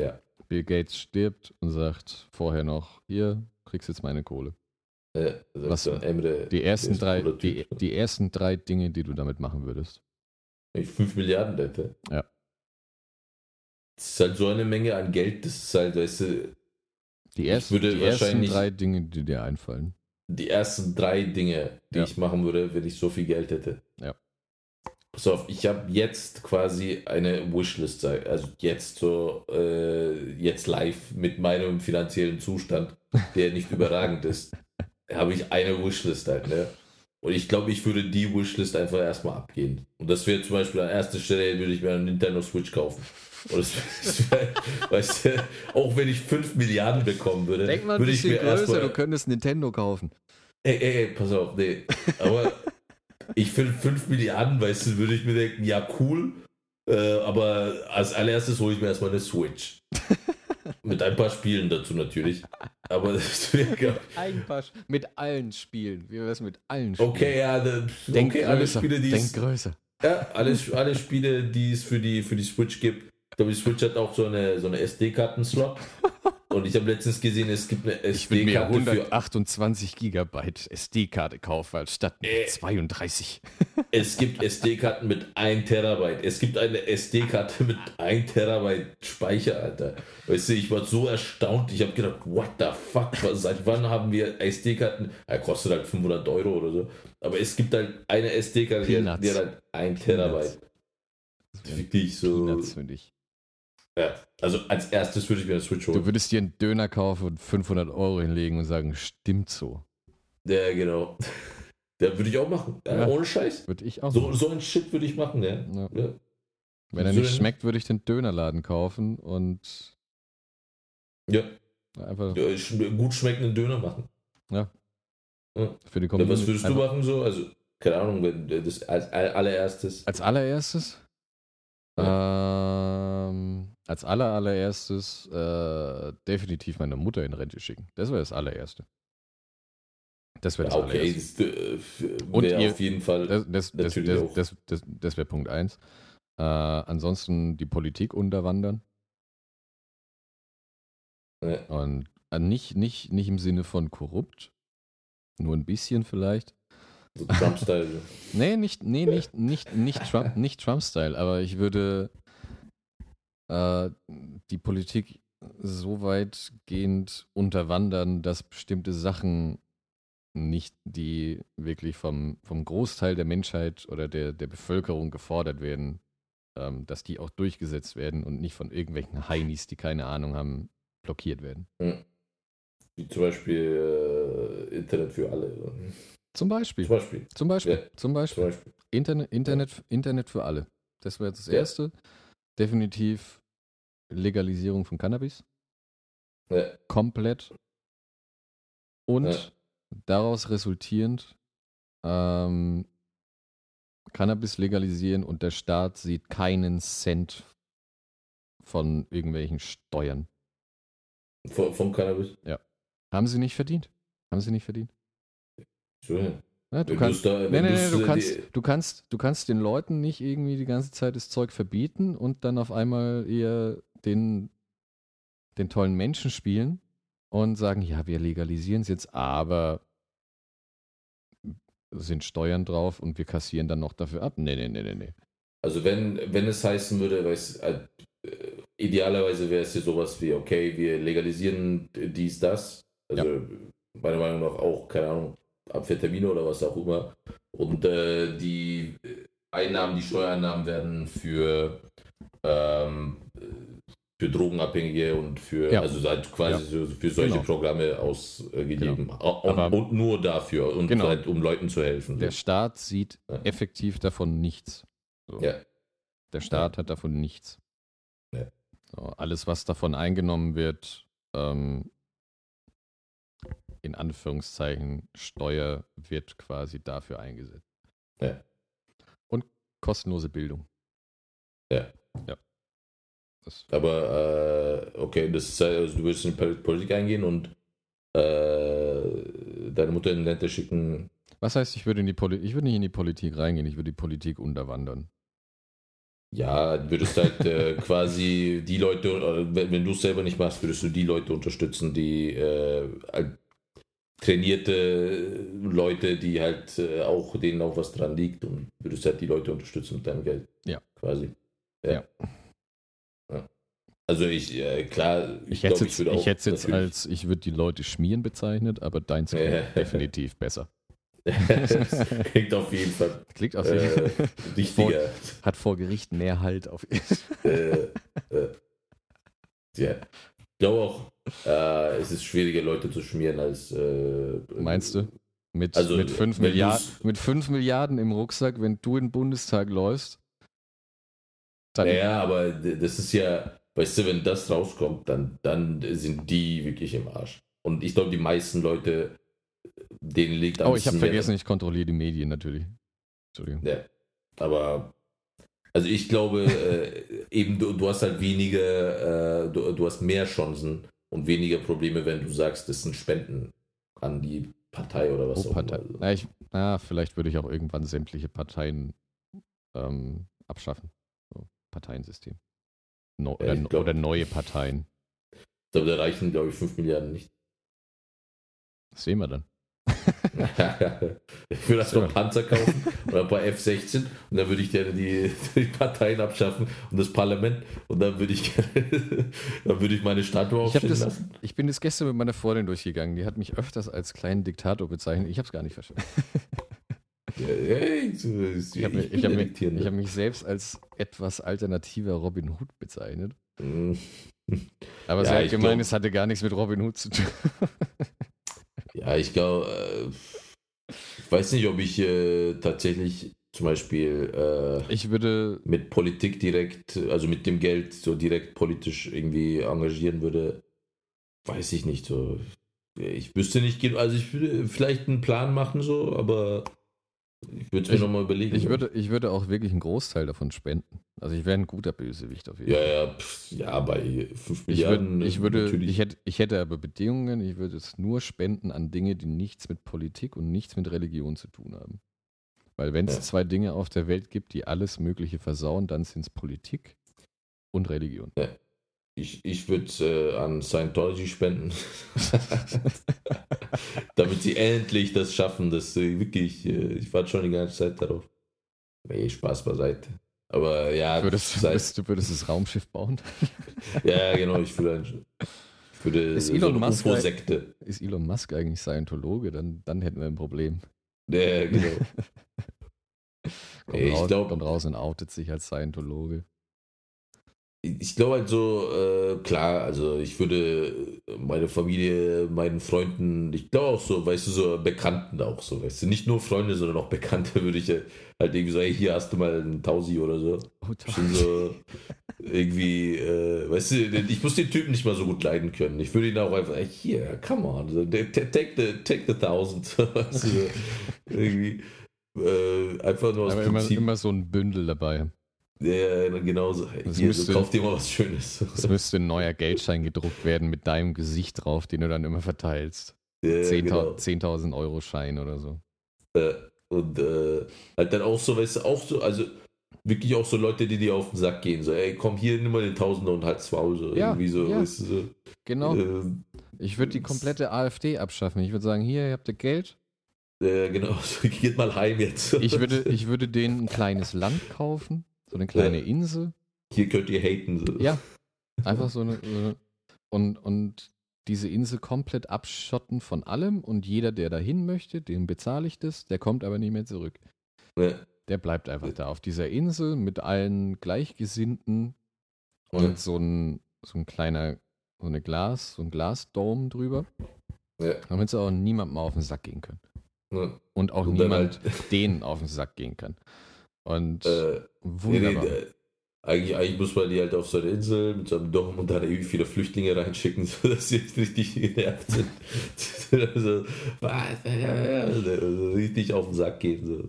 Ja.
Bill Gates stirbt und sagt vorher noch, hier, kriegst jetzt meine Kohle.
Äh, sagt
Was-
Emre,
Die ersten drei, die, die ersten drei Dinge, die du damit machen würdest.
Wenn ich 5 Milliarden hätte.
Ja.
Das ist halt so eine Menge an Geld, das ist halt, weißt du,
Die ersten, die ersten drei Dinge, die dir einfallen.
die ersten drei Dinge, die
Ja.
ich machen würde, wenn ich so viel Geld hätte.
Ja.
Pass auf, ich habe jetzt quasi eine Wishlist, also jetzt so, äh, jetzt live mit meinem finanziellen Zustand, der nicht überragend ist, habe ich eine Wishlist halt, ne? Und ich glaube, ich würde die Wishlist einfach erstmal abgehen. Und das wäre zum Beispiel an erster Stelle, würde ich mir eine Nintendo Switch kaufen. Und das, das wär, weißt du, auch wenn ich 5 Milliarden bekommen würde,
Denk mal ein
würde ich mir
größer,
erstmal
du könntest Nintendo kaufen.
Ey, ey, ey, pass auf, nee. Aber ich finde 5 Milliarden, weißt du, würde ich mir denken, ja, cool. Äh, aber als allererstes hole ich mir erstmal eine Switch. Mit ein paar Spielen dazu natürlich. Aber das wäre.
Ein paar Sch- mit allen Spielen. Wie wär's mit allen Spielen?
Okay, ja, dann-
Denk
okay, alle
größer.
Spiele, die
Denk
es,
größer.
ja, alle, alle Spiele, die es für die, für die Switch gibt. Ich glaube, die Switch hat auch so eine, so eine SD-Karten-Slot. Und ich habe letztens gesehen, es gibt eine
Ich will mir
SD-Karte für
128 Gigabyte SD-Karte kaufen, anstatt
Äh.
32.
Es gibt SD-Karten mit 1 Terabyte. Es gibt eine SD-Karte mit 1 Terabyte Speicher, Alter. Weißt du, ich war so erstaunt. Ich habe gedacht, what the fuck? Was- Seit wann haben wir SD-Karten? Ja, kostet halt 500 Euro oder so. Aber es gibt halt eine SD-Karte, die,
Peanuts.
die hat halt 1 Terabyte.
Das wären
Wirklich so.
Peanuts.
Ja, also als erstes würde ich mir eine Switch
Du
holen.
würdest dir einen Döner kaufen und 500 Euro hinlegen und sagen, stimmt so.
Ja, genau. Ja, würde ich auch machen. Ja,
Ja.
Ohne Scheiß.
Würde ich auch
So, so ein Shit würde ich machen, ja.
Ja.
ja.
Wenn er nicht schmeckt, würde ich den Dönerladen kaufen und
Ja,
einfach
ja gut schmeckenden Döner machen.
für die
Ja,
Community.
was würdest du machen so? Also, keine Ahnung, wenn das als all- allererstes.
Als allererstes? Ähm, als aller, allererstes äh, definitiv meine Mutter in Rente schicken. Das wäre das allererste. Das wäre das
okay,
allererste.
das äh,
Und ihr-
auf jeden Fall.
Das, das, das, das, das, das, wäre Punkt eins. Äh, ansonsten die Politik unterwandern.
Ja.
Und äh, nicht, nicht, nicht im Sinne von korrupt. Nur ein bisschen vielleicht.
so Trump-Style.
Nee, nicht, nee, nicht, nicht, nicht Trump, nicht Trump-Style, aber ich würde äh, die Politik so weitgehend unterwandern, dass bestimmte Sachen nicht, die wirklich vom, vom Großteil der Menschheit oder der, der Bevölkerung gefordert werden, ähm, dass die auch durchgesetzt werden und nicht von irgendwelchen Heinis, die keine Ahnung haben, blockiert werden.
Hm. Wie zum Beispiel äh, Internet für alle.
Zum Beispiel.
Zum Beispiel.
Zum Beispiel.
Ja.
Zum
Zum
Beispiel. Internet, Internet, Internet für alle. Das wäre jetzt das
Ja.
Definitiv Legalisierung von Cannabis.
Ja.
Komplett. Und
Ja.
daraus resultierend ähm, Cannabis legalisieren und der Staat sieht keinen Cent von irgendwelchen Steuern.
Vom, vom Cannabis.
Haben sie nicht verdient. Haben sie nicht verdient.
So, ja.
Ja, du kannst,
da-
Nee, nee, nee, du
äh,
kannst, du kannst, du kannst den Leuten nicht irgendwie die ganze Zeit das Zeug verbieten und dann auf einmal eher den, den tollen Menschen spielen und sagen, ja, wir legalisieren es jetzt, aber sind Steuern drauf und wir kassieren dann noch dafür ab. Nee, nee, nee, nee, nee.
Also wenn, wenn es heißen würde, weiß, äh, idealerweise wäre es hier sowas wie, okay, wir legalisieren dies, das. Also meiner Meinung nach auch, keine Ahnung, Amphetamine oder was auch immer. Und äh, die Einnahmen, die Steuereinnahmen werden für, ähm, für Drogenabhängige und für,
Ja.
also halt quasi so, für solche
Genau.
Programme ausgegeben. Und,
Aber-
und nur dafür und
Genau.
halt, um Leuten zu helfen.
Der Staat sieht
Ja.
effektiv davon nichts. So.
ja.
Der Staat hat davon nichts.
Ja.
So, alles, was davon eingenommen wird, ähm, in Anführungszeichen Steuer, wird quasi dafür eingesetzt.
Ja.
Und kostenlose Bildung.
Ja.
Ja. Das,
Aber äh, okay, das ist, also du willst in die Politik eingehen und äh, deine Mutter in Länder schicken.
was heißt, ich würde in die Poli ich würde nicht in die Politik reingehen, ich würde die Politik unterwandern.
Ja, du würdest halt äh, quasi die Leute, äh, wenn, wenn du es selber nicht machst, würdest du die Leute unterstützen, die äh, trainierte Leute, die halt äh, auch denen auch was dran liegt und würdest halt die Leute unterstützen mit deinem Geld.
Ja.
Quasi.
Ja.
Ja. Also ich, äh, klar,
Ich,
ich,
hätte
ich
jetzt, ich hätte es jetzt als, ich würde die Leute schmieren bezeichnet, aber deins klingt
Ja.
definitiv besser.
Klingt auf jeden Fall
Klingt auf jeden
äh,
Fall.
wichtiger.
Hat vor Gericht mehr Halt auf
äh, äh, ja. Ich glaube auch, äh, es ist schwieriger, Leute zu schmieren als. Äh,
Meinst du? Mit,
Also,
mit, 5
wenn
Milliarden,
du's-
mit 5 Milliarden im Rucksack, wenn du in den Bundestag läufst, dann
Naja, aber das ist ja, weißt du, wenn das rauskommt, dann, dann sind die wirklich im Arsch. Und ich glaube, die meisten Leute, denen liegt am
Oh, ich habe vergessen, ich kontrolliere die Medien natürlich. Entschuldigung.
Ja, aber also ich glaube, äh, eben du, du hast halt weniger, äh, du, du hast mehr Chancen und weniger Probleme, wenn du sagst, das sind Spenden an die Partei oder was
Oh,
auch
Partei.
immer.
Na, ich, na, vielleicht würde ich auch irgendwann sämtliche Parteien ähm, abschaffen. So, Parteiensystem. No,
Ja,
oder,
glaub-
oder neue Parteien.
Da reichen, glaube ich, 5 Milliarden nicht.
Das sehen wir dann.
ich würde erst noch Panzer kaufen oder ein paar F-16 und dann würde ich gerne die, die Parteien abschaffen und das Parlament und dann würde ich gerne, dann würde ich meine Statue
Ich,
aufstellen
das,
lassen.
ich bin das gestern mit meiner Freundin durchgegangen. Die hat mich öfters als kleinen Diktator bezeichnet. Ich habe es gar nicht verstanden.
Ja, ich,
Ich habe mich, ich hab mich, ich hab mich selbst als etwas alternativer Robin Hood bezeichnet.
Mm.
Aber
Ja,
sie hat
ich
gemeint,
glaub-
es hatte gar nichts mit Robin Hood zu tun.
Ja, ich glaube, äh, ich weiß nicht, ob ich äh, tatsächlich zum Beispiel äh,
Ich würde,
mit Politik direkt, also mit dem Geld so direkt politisch irgendwie engagieren würde. Weiß ich nicht so. Ich wüsste nicht, also ich würde vielleicht einen Plan machen so, aber ich würde mir nochmal überlegen.
ich, würde, ich würde auch wirklich einen Großteil davon spenden. Also ich wäre ein guter Bösewicht auf jeden
Ja,
Fall.
ja, pff, ja, bei 5
Ich,
Milliarden.
würd, ich würde,
natürlich.
ich hätte, ich hätte aber Bedingungen, ich würde es nur spenden an Dinge, die nichts mit Politik und nichts mit Religion zu tun haben. Weil wenn es
Ja.
zwei Dinge auf der Welt gibt, die alles Mögliche versauen, dann sind es Politik und Religion.
Ich, ich würde äh, an Scientology spenden. Damit sie endlich das schaffen, dass äh, wirklich, äh, ich warte schon die ganze Zeit darauf. Nee, Spaß beiseite. Aber ja,
Würdest,
seit-
du würdest das Raumschiff bauen?
ja genau, ich würde, ein- ich würde
Ist
so
Elon Musk
UFO-Sekte.
Ist Elon Musk eigentlich Scientologe? Dann, dann hätten wir ein Problem.
Ja, genau.
Kommt,
Ich
raus,
glaub-
kommt raus und outet sich als Scientologe.
Ich glaube halt so, äh, klar, also ich würde meine Familie, meinen Freunden, ich glaube auch so, weißt du, so Bekannten auch so, weißt du, nicht nur Freunde, sondern auch Bekannte würde ich halt irgendwie so, hey, hier hast du mal einen Tausi oder so.
Oh,
so irgendwie, äh, weißt du, ich muss den Typen nicht mal so gut leiden können. Ich würde ihn auch einfach, hey, hier, come on, so, take, the, take the thousand. weißt du, irgendwie, äh, einfach nur aus
Aber immer,
Prinzip.
immer so ein Bündel dabei.
Ja, genauso.
Das
hier,
müsste-
so, kauf dir mal was Schönes.
Es müsste ein neuer Geldschein gedruckt werden mit deinem Gesicht drauf, den du dann immer verteilst.
Ja,
10.000
genau.
10.000 Euro Schein oder so.
Äh, und äh, halt dann auch so, weißt du, auch so, also wirklich auch so Leute, die dir auf den Sack gehen. So, ey, komm hier, nimm mal den Tausender und halt's Maul. So,
Ja,
irgendwie so,
ja.
weißt du, so.
Genau.
Ähm,
Ich würde die komplette AfD abschaffen. Ich würde sagen, hier, ihr habt ihr Geld.
äh, genau, so, geht mal heim jetzt.
Ich würde, ich würde denen ein kleines Land kaufen, so eine kleine
Ja.
Insel.
Hier könnt ihr haten. So.
Ja, einfach so eine, so eine und, und diese Insel komplett abschotten von allem und jeder, der dahin möchte, dem bezahle ich das, der kommt aber nie mehr zurück.
Ja.
Der bleibt einfach da auf dieser Insel mit allen Gleichgesinnten und
Ja.
so ein, so ein kleiner, so eine Glas, so ein Glasdome drüber,
Ja.
damit sie auch niemandem auf den Sack gehen können.
Ja.
Und auch
Und
niemand
halt,
denen auf den Sack gehen kann. Und
äh, nee,
wunderbar.
nee, äh, eigentlich, eigentlich muss man die halt auf so eine Insel mit so einem Dom und dann irgendwie viele Flüchtlinge reinschicken, sodass sie richtig genervt sind. also, was? Also, richtig auf den Sack gehen. So.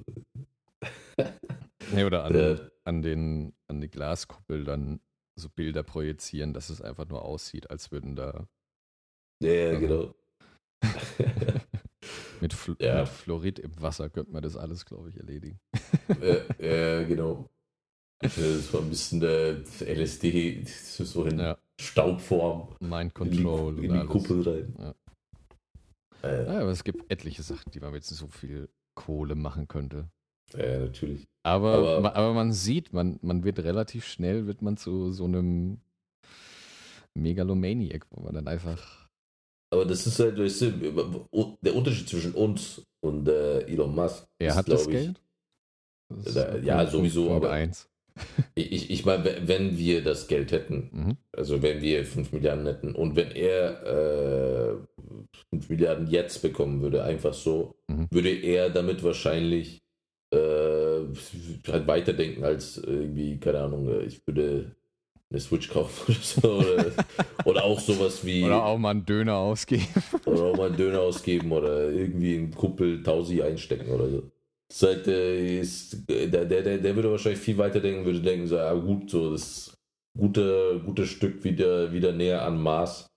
Nee, oder an,
Äh.
an, den, an die Glaskuppel dann so Bilder projizieren, dass es einfach nur aussieht, als würden da
Ja, Ja. genau.
mit, Fl
Ja.
mit Fluorid im Wasser könnte man das alles, glaube ich, erledigen.
ja, ja, genau. Das war ein bisschen äh, LSD, so in
Ja.
Staubform
Mind
in die,
Control
in die. Kuppel rein.
Ja.
Äh,
Ja, aber es gibt etliche Sachen, die man mit so viel Kohle machen könnte.
ja, natürlich.
Aber,
Aber-
ma- aber man sieht, man, man wird relativ schnell, wird man zu so einem Megalomaniac, wo man dann einfach
Aber das ist halt, weißt du, der Unterschied zwischen uns und äh, Elon Musk.
Er
ist,
hat das
ich,
Geld? Das
Da- ja,
Punkt-
sowieso,
Punkt
aber-
eins.
Ich, ich, meine, wenn- wenn wir das Geld hätten,
Mhm.
also wenn wir 5 Milliarden hätten und wenn er äh, 5 Milliarden jetzt bekommen würde, einfach so,
Mhm.
würde er damit wahrscheinlich äh, halt weiterdenken als irgendwie, keine Ahnung, äh, ich würde eine Switch kaufen oder so. Oder, oder auch sowas wie.
Oder auch mal einen Döner ausgeben.
Oder auch mal einen Döner ausgeben oder irgendwie in Kuppel Tausi einstecken oder so. Das ist halt, äh, ist, der, der, der, der würde wahrscheinlich viel weiter denken, würde denken, so, ja gut, so das gute, gute Stück wieder, wieder näher an Mars.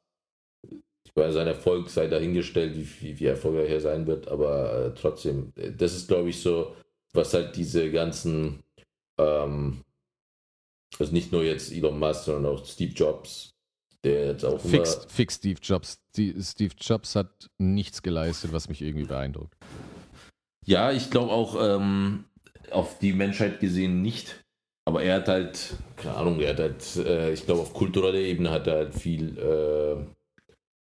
Ich meine, sein Erfolg sei dahingestellt, wie, wie, wie erfolgreich er sein wird, aber äh, trotzdem, das ist, glaube ich, so, was halt diese ganzen, ähm, also nicht nur jetzt Elon Musk, sondern auch Steve Jobs, der jetzt auch immer.
Fix, fix Steve Jobs. Steve Jobs hat nichts geleistet, was mich irgendwie beeindruckt.
Ja, ich glaube auch ähm, auf die Menschheit gesehen nicht. Aber er hat halt, keine Ahnung, er hat halt, äh, ich glaube auf kultureller Ebene hat er halt viel, äh,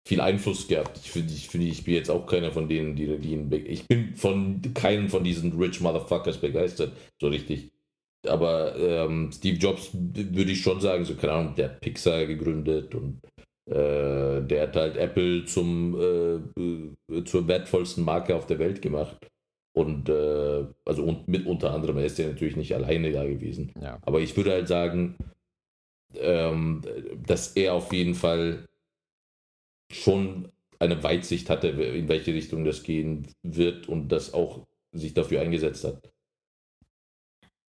viel Einfluss gehabt. Ich finde, ich, finde, ich bin jetzt auch keiner von denen, die, die ihn, ich bin von keinem von diesen Rich Motherfuckers begeistert, so richtig. Aber ähm, Steve Jobs würde ich schon sagen, so keine Ahnung, der hat Pixar gegründet und äh, der hat halt Apple zum äh, äh, zur wertvollsten Marke auf der Welt gemacht. Und äh, also und mit unter anderem, er ist ja natürlich nicht alleine da gewesen.
Ja.
Aber ich würde halt sagen, ähm, dass er auf jeden Fall schon eine Weitsicht hatte, in welche Richtung das gehen wird und das auch sich dafür eingesetzt hat.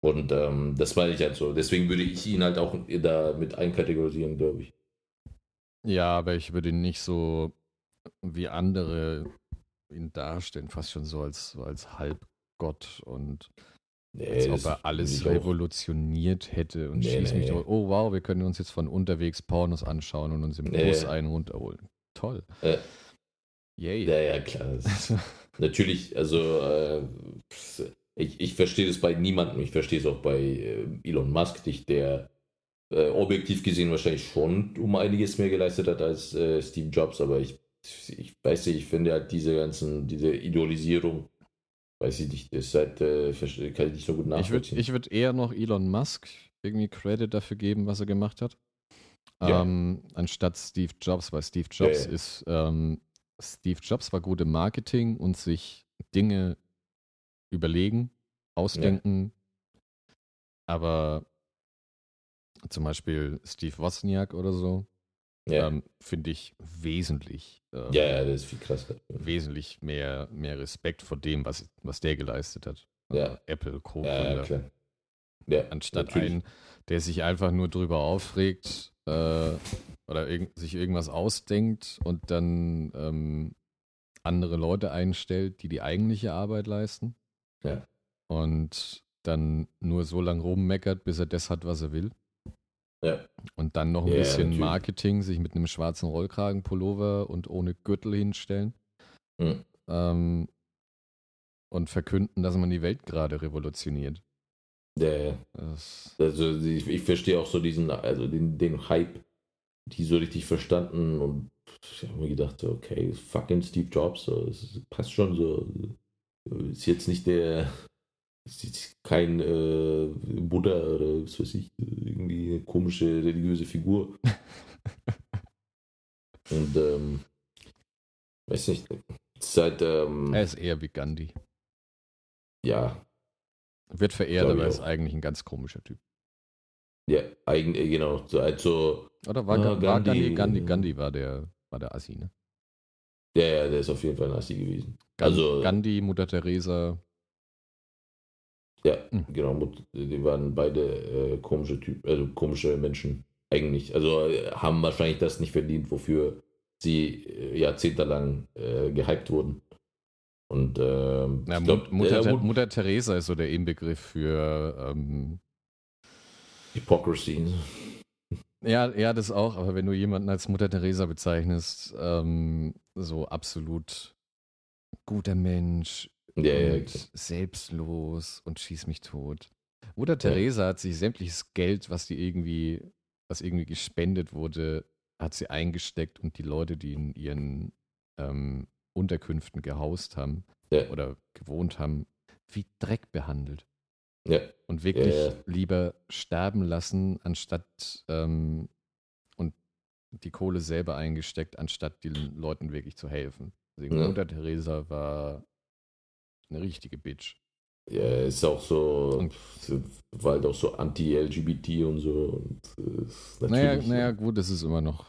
Und ähm, das meine ich halt so. Deswegen würde ich ihn halt auch da mit einkategorisieren, glaube ich.
ja, aber ich würde ihn nicht so wie andere ihn darstellen, fast schon so als, als Halbgott und
Nee,
als ob er alles
ich auch-
revolutioniert hätte und
Nee,
schießt mich
nee.
tot. Oh wow, wir können uns jetzt von unterwegs Pornos anschauen und uns im. Bus einen runterholen. Toll.
Äh.
Yay.
Ja, ja, klar. Natürlich, also äh, ich, ich verstehe das bei niemandem. Ich verstehe es auch bei äh, Elon Musk nicht, der äh, objektiv gesehen wahrscheinlich schon um einiges mehr geleistet hat als äh, Steve Jobs, aber ich, ich weiß nicht, ich finde halt diese ganzen, diese Idolisierung, weiß ich nicht, das halt, äh, kann ich nicht so gut
Ich würde
nachvollziehen.
ich würd eher noch Elon Musk irgendwie Credit dafür geben, was er gemacht hat.
Ja.
Ähm, anstatt Steve Jobs, weil Steve Jobs
ja.
ist, ähm, Steve Jobs war gut im Marketing und sich Dinge überlegen, ausdenken. Aber zum Beispiel Steve Wozniak oder so,
Ja,
ähm, finde ich wesentlich, ähm,
ja, ja, das ist viel krasser.
wesentlich mehr, mehr Respekt vor dem, was, was der geleistet hat.
Ja.
Äh, Apple,
Ja,
Co-Gründer.
ja. Ja,
Anstatt
natürlich.
einen, der sich einfach nur drüber aufregt äh, oder irg sich irgendwas ausdenkt und dann ähm, andere Leute einstellt, die die eigentliche Arbeit leisten.
Ja.
Und dann nur so lange rummeckert, bis er das hat, was er will.
Ja.
Und dann noch ein
Ja,
bisschen
natürlich.
Marketing, sich mit einem schwarzen Rollkragenpullover und ohne Gürtel hinstellen.
Hm.
Ähm, und verkünden, dass man die Welt gerade revolutioniert.
Ja, Also ich, ich verstehe auch so diesen, also den, den Hype, die so richtig verstanden und ich habe mir gedacht, okay, fucking Steve Jobs, so, es passt schon so. Ist jetzt nicht der, ist kein äh, Buddha oder was weiß ich, irgendwie eine komische religiöse Figur. Und ähm, weiß nicht, seit ähm,
er ist eher wie Gandhi.
ja,
Wird verehrt, aber er ist eigentlich ein ganz komischer Typ.
ja, eigentlich, genau, so, also
Oder war,
Ah,
Ga- war Gandhi,
Gandhi,
Gandhi,
äh,
Gandhi war der, war der Assi, ne?
Ja, ja, der ist auf jeden Fall ein Assi gewesen. Also-
Gandhi, Mutter Teresa.
Ja,
Hm.
genau. Die waren beide äh, komische Typen, also komische Menschen eigentlich. Also äh, haben wahrscheinlich das nicht verdient, wofür sie äh, jahrzehntelang äh, gehypt wurden. Und ähm,
Ja,
glaub,
Mutter,
Mut-
Mutter Teresa ist so der Inbegriff für ähm,
Hypocrisy.
ja, ja, das auch, aber wenn du jemanden als Mutter Teresa bezeichnest, ähm, so absolut guter Mensch
Ja, ja,
selbstlos und schieß mich tot. Mutter Teresa hat sich sämtliches Geld, was die irgendwie, was irgendwie gespendet wurde, hat sie eingesteckt und die Leute, die in ihren ähm, Unterkünften gehaust haben
ja,
oder gewohnt haben, wie Dreck behandelt.
ja,
Und wirklich
Ja, ja.
lieber sterben lassen, anstatt ähm, die Kohle selber eingesteckt, anstatt den Leuten wirklich zu helfen. Deswegen
Ja.
Mutter Teresa war eine richtige Bitch.
ja, ist auch so,
Und-
war halt auch so anti-LGBT und so. Und, äh,
Naja,
natürlich-
naja, gut, das ist immer noch,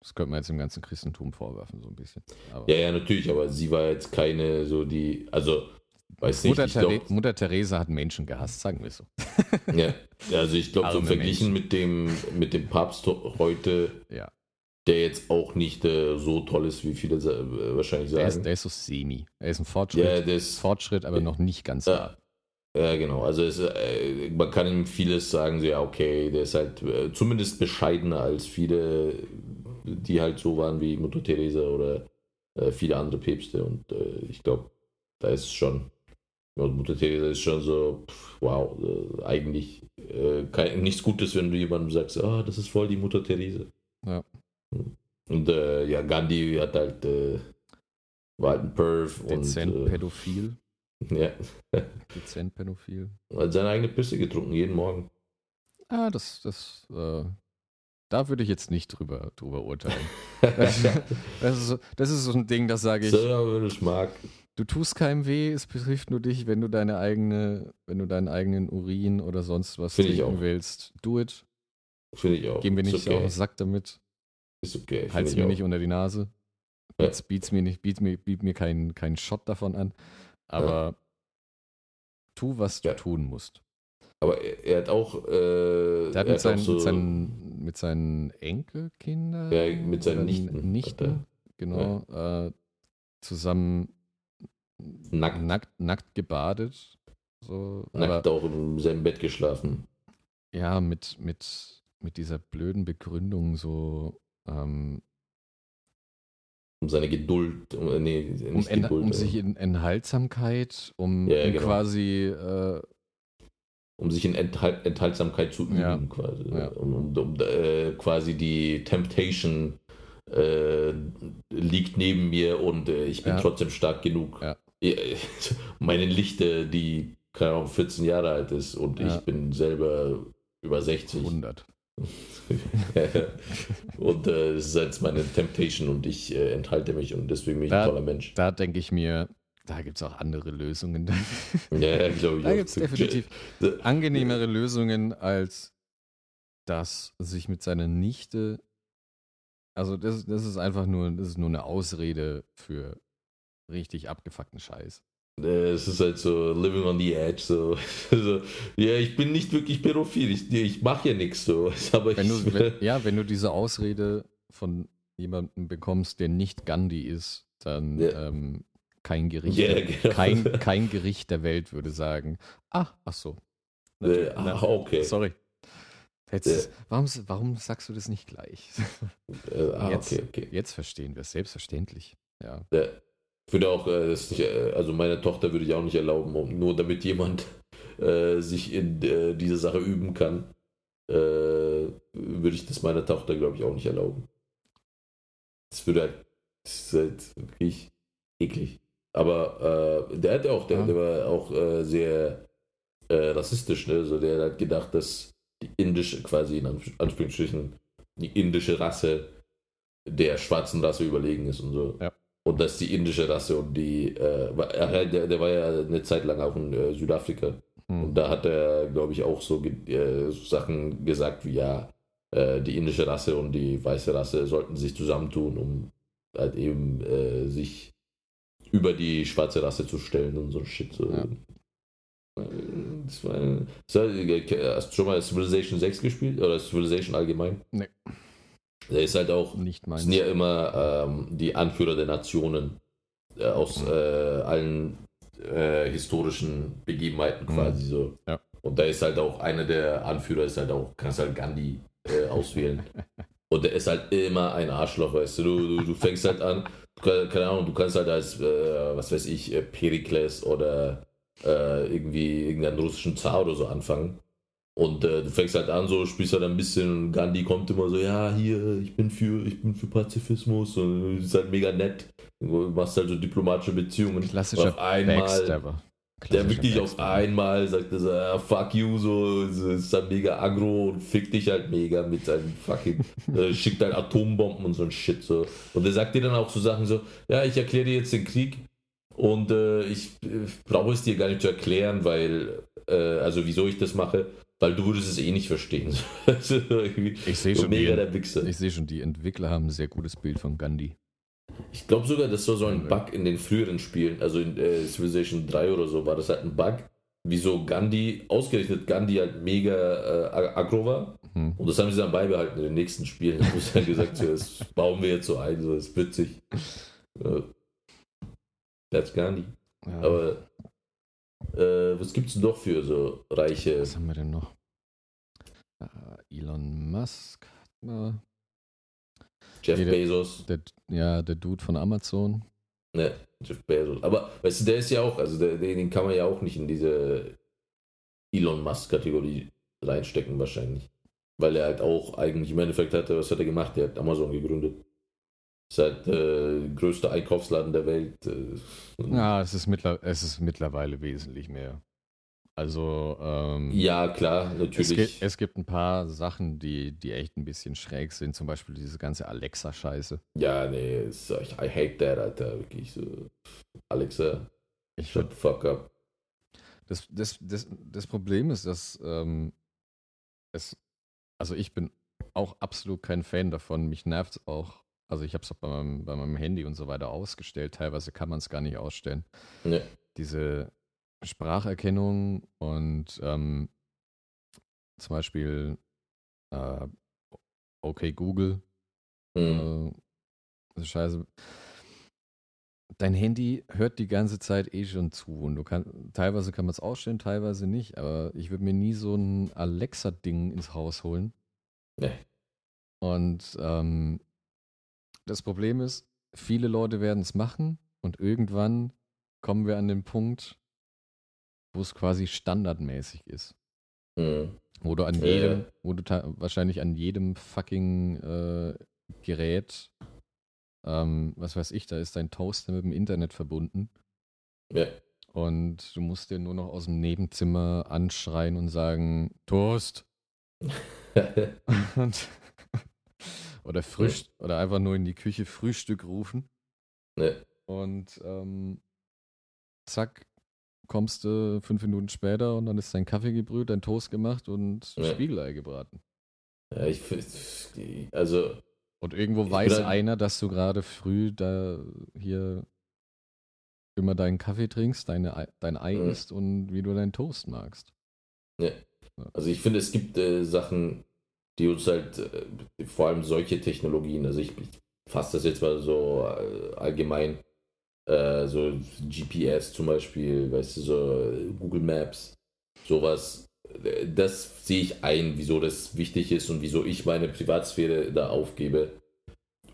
das könnte man jetzt im ganzen Christentum vorwerfen, so ein bisschen. Aber
Ja, ja, natürlich, aber sie war jetzt keine so die, also, weiß nicht,
Mutter,
ich glaub,
There Mutter Teresa hat Menschen gehasst, sagen wir so.
Ja, also ich glaube, so verglichen mit dem, mit dem Papst heute,
Ja.
Der jetzt auch nicht äh, so toll ist, wie viele äh, wahrscheinlich
Der ist,
sagen.
der ist so semi. Er ist ein Fortschritt,
Ja, ist,
Fortschritt, aber noch nicht ganz
Ja.
da.
ja, genau. Also es, äh, man kann ihm vieles sagen, so, ja, okay, der ist halt äh, zumindest bescheidener als viele, die halt so waren wie Mutter Teresa oder äh, viele andere Päpste. Und äh, ich glaube, da ist schon, Mutter Teresa ist schon so, pff, wow, äh, eigentlich äh, kein, nichts Gutes, wenn du jemandem sagst, ah, das ist voll die Mutter Teresa.
Ja.
Und äh, ja, Gandhi hat halt, äh, war halt ein Perv
Dezent
und äh,
pädophil.
ja,
Dezent pädophil.
hat seine eigene Pisse getrunken, jeden Morgen.
Ah, das, das, äh, da würde ich jetzt nicht drüber, drüber urteilen. Das, ist so, das ist so ein Ding, das sage ich,
so, wenn ich mag.
du tust keinem weh, es betrifft nur dich, wenn du deine eigene, wenn du deinen eigenen Urin oder sonst was
Finde ich
trinken
auch.
willst, do it.
Finde ich auch.
Geh mir
Ist
nicht
okay.
auf den Sack damit,
Ist okay.
halt's mir
auch.
nicht unter die Nase.
Ja.
Biet's, biet's mir nicht, biet mir, biet mir keinen keinen Shot davon an. Aber tu, was du
Ja.
tun musst.
Aber er, er hat auch. Äh,
Der hat
er
mit seinen,
auch so,
mit seinen, mit seinen Enkelkindern,
Ja, mit seinen
oder
Nichten
Nichten
hat
genau, äh, zusammen
Nackt.
nackt, nackt gebadet. So,
nackt
aber
auch in seinem Bett geschlafen.
ja, mit, mit, mit dieser blöden Begründung so, ähm,
Um seine Geduld. Um, äh, nee,
um, en,
Geduld.
um
äh,
sich in Enthaltsamkeit, um,
Ja,
um
genau.
quasi, äh,
um sich in Enthal Enthaltsamkeit zu üben,
Ja.
quasi.
Ja.
Um, um, äh, quasi die Temptation äh, liegt neben mir und äh, ich bin
Ja.
trotzdem stark genug.
Ja.
Meine Lichte, die keine Ahnung, 14 Jahre alt ist und
Ja.
ich bin selber über 60.
100.
und äh, das ist jetzt meine Temptation und ich äh, enthalte mich und deswegen bin ich
Da-
ein toller Mensch.
Da denke ich mir, da gibt es auch andere Lösungen.
Ja, glaube ich.
da gibt es definitiv angenehmere Lösungen, als das sich mit seiner Nichte. Also, das, das ist einfach nur, das ist nur eine Ausrede für richtig abgefuckten Scheiß.
Äh, Es ist halt so living on the edge. So. so ja, ich bin nicht wirklich pädophil. Ich, ich mache ja nichts so. Aber
Wenn
ich,
du, wenn, ja, wenn du diese Ausrede von jemandem bekommst, der nicht Gandhi ist, dann
Ja.
ähm, kein Gericht,
Ja,
der-
genau.
kein, kein Gericht der Welt würde sagen, ah, ach so.
Äh, ah, okay.
Sorry. Hättest, warum, warum sagst du das nicht gleich?
Äh, ah,
Jetzt.
okay, okay.
Jetzt verstehen wir es, selbstverständlich. Ja.
Ja. Ich würde auch, äh, nicht, äh, also meine Tochter würde ich auch nicht erlauben, um, nur damit jemand äh, sich in äh, diese Sache üben kann, äh, würde ich das meiner Tochter, glaube ich, auch nicht erlauben. Das würde halt, das ist halt wirklich eklig. Aber äh, der hat auch, der,
Ja.
der war auch sehr rassistisch, ne? Also der hat gedacht, dass die indische, quasi in Anf- Anführungsstrichen, die indische Rasse der schwarzen Rasse überlegen ist und so.
Ja.
Und dass die indische Rasse und die, äh, war- er, der, der war ja eine Zeit lang auch in äh, Südafrika. Und
Hm.
da hat er, glaube ich, auch so, äh, so Sachen gesagt wie, ja, äh, die indische Rasse und die weiße Rasse sollten sich zusammentun, um halt eben äh, sich über die schwarze Rasse zu stellen und so ein Shit. So.
Ja.
Das war, das war, hast du schon mal Civilization 6 gespielt? Oder Civilization allgemein?
Nee.
Der ist halt auch
Nicht
das
meins.
sind ja immer ähm, die Anführer der Nationen äh, aus äh, allen äh, historischen Begebenheiten quasi so.
Ja.
Und da ist halt auch einer der Anführer ist halt auch, kannst halt Gandhi äh, auswählen. Und der ist halt immer ein Arschloch, weißt du. Du, du, du fängst halt an, du keine Ahnung, du kannst halt als, äh, was weiß ich, äh, Perikles oder irgendwie irgendeinen russischen Zar oder so anfangen. Und äh, du fängst halt an, so spielst halt ein bisschen und Gandhi kommt immer so, ja, hier, ich bin für, ich bin für Pazifismus und ist halt mega nett. Du machst halt so diplomatische Beziehungen.
Klassischer
auf einmal,
Backstabber.
der
Klassischer
wirklich auf einmal sagt, so, ah, fuck you, so, ist dann mega aggro und fickt dich halt mega mit seinem fucking, äh, schickt halt Atombomben und so ein Shit, so. Und er sagt dir dann auch so Sachen so, ja, ich erkläre dir jetzt den Krieg und äh, ich äh, brauche es dir gar nicht zu erklären, weil, äh, also wieso ich das mache, weil du würdest es eh nicht verstehen. Also
Ich sehe schon,
mega
die,
der Wichser.
ich sehe schon, die Entwickler haben ein sehr gutes Bild von Gandhi.
Ich glaube sogar, das war so ein Bug in den früheren Spielen, also in äh, Civilization 3 oder so, war das halt ein Bug, wieso Gandhi, ausgerechnet Gandhi halt mega äh, ag- aggro war.
Hm.
Und das haben sie dann beibehalten in den nächsten Spielen. Da haben sie dann gesagt, so, das bauen wir jetzt so ein, so das ist witzig. Äh, That's Gandhi.
Ja.
Aber äh, was gibt's denn doch für so reiche.
Was haben wir denn noch? Äh, Elon Musk.
Jeff
jeder-
Bezos?
der, ja, der Dude von Amazon.
Ne, Jeff Bezos. Aber weißt du, der ist ja auch, also der, den kann man ja auch nicht in diese Elon Musk-Kategorie reinstecken, wahrscheinlich. Weil er halt auch eigentlich im Endeffekt hat, er- was hat er gemacht? Er hat Amazon gegründet. Halt äh, größter Einkaufsladen der Welt. Äh,
Ja, es ist, mittler es ist mittlerweile wesentlich mehr. Also, ähm,
ja, klar,
es,
natürlich.
gibt, es gibt ein paar Sachen, die, die echt ein bisschen schräg sind. Zum Beispiel diese ganze Alexa-Scheiße.
ja, nee, ist, ich, I hate that, Alter. Wirklich so. Alexa,
Ich
shut the fuck up.
Das, das, das, das Problem ist, dass ähm, es, also ich bin auch absolut kein Fan davon. Mich nervt es auch. Also ich habe es auch bei meinem, bei meinem Handy und so weiter ausgestellt. Teilweise kann man es gar nicht ausstellen.
Ne.
Diese Spracherkennung und ähm, zum Beispiel äh, Okay Google,
Hm.
äh, scheiße. Dein Handy hört die ganze Zeit eh schon zu und du kannst, teilweise kann man es ausstellen, teilweise nicht, aber ich würde mir nie so ein Alexa-Ding ins Haus holen.
Nee.
Und ähm, das Problem ist, viele Leute werden es machen und irgendwann kommen wir an den Punkt, wo es quasi standardmäßig ist.
Hm.
Wo du an
Ja.
jedem, wo du wahrscheinlich an jedem fucking äh, Gerät, ähm, was weiß ich, da ist dein Toaster mit dem Internet verbunden
Ja.
und du musst dir nur noch aus dem Nebenzimmer anschreien und sagen, Toast, Und, oder frisch oder einfach nur in die Küche Frühstück rufen.
ne.
Und ähm, zack, kommst du fünf Minuten später und dann ist dein Kaffee gebrüht, dein Toast gemacht und
Ja.
Spiegelei gebraten.
Ja, ich also
Und irgendwo weiß
bin ein-
einer, dass du gerade früh da hier immer deinen Kaffee trinkst, deine, Ei- dein Ei
Mhm.
isst und wie du deinen Toast magst.
Ja. Also ich finde, es gibt äh, Sachen, die uns halt, äh, vor allem solche Technologien, also ich, fasse das jetzt mal so äh, allgemein, äh, so GPS zum Beispiel, weißt du, so Google Maps, sowas, das sehe ich ein, wieso das wichtig ist und wieso ich meine Privatsphäre da aufgebe,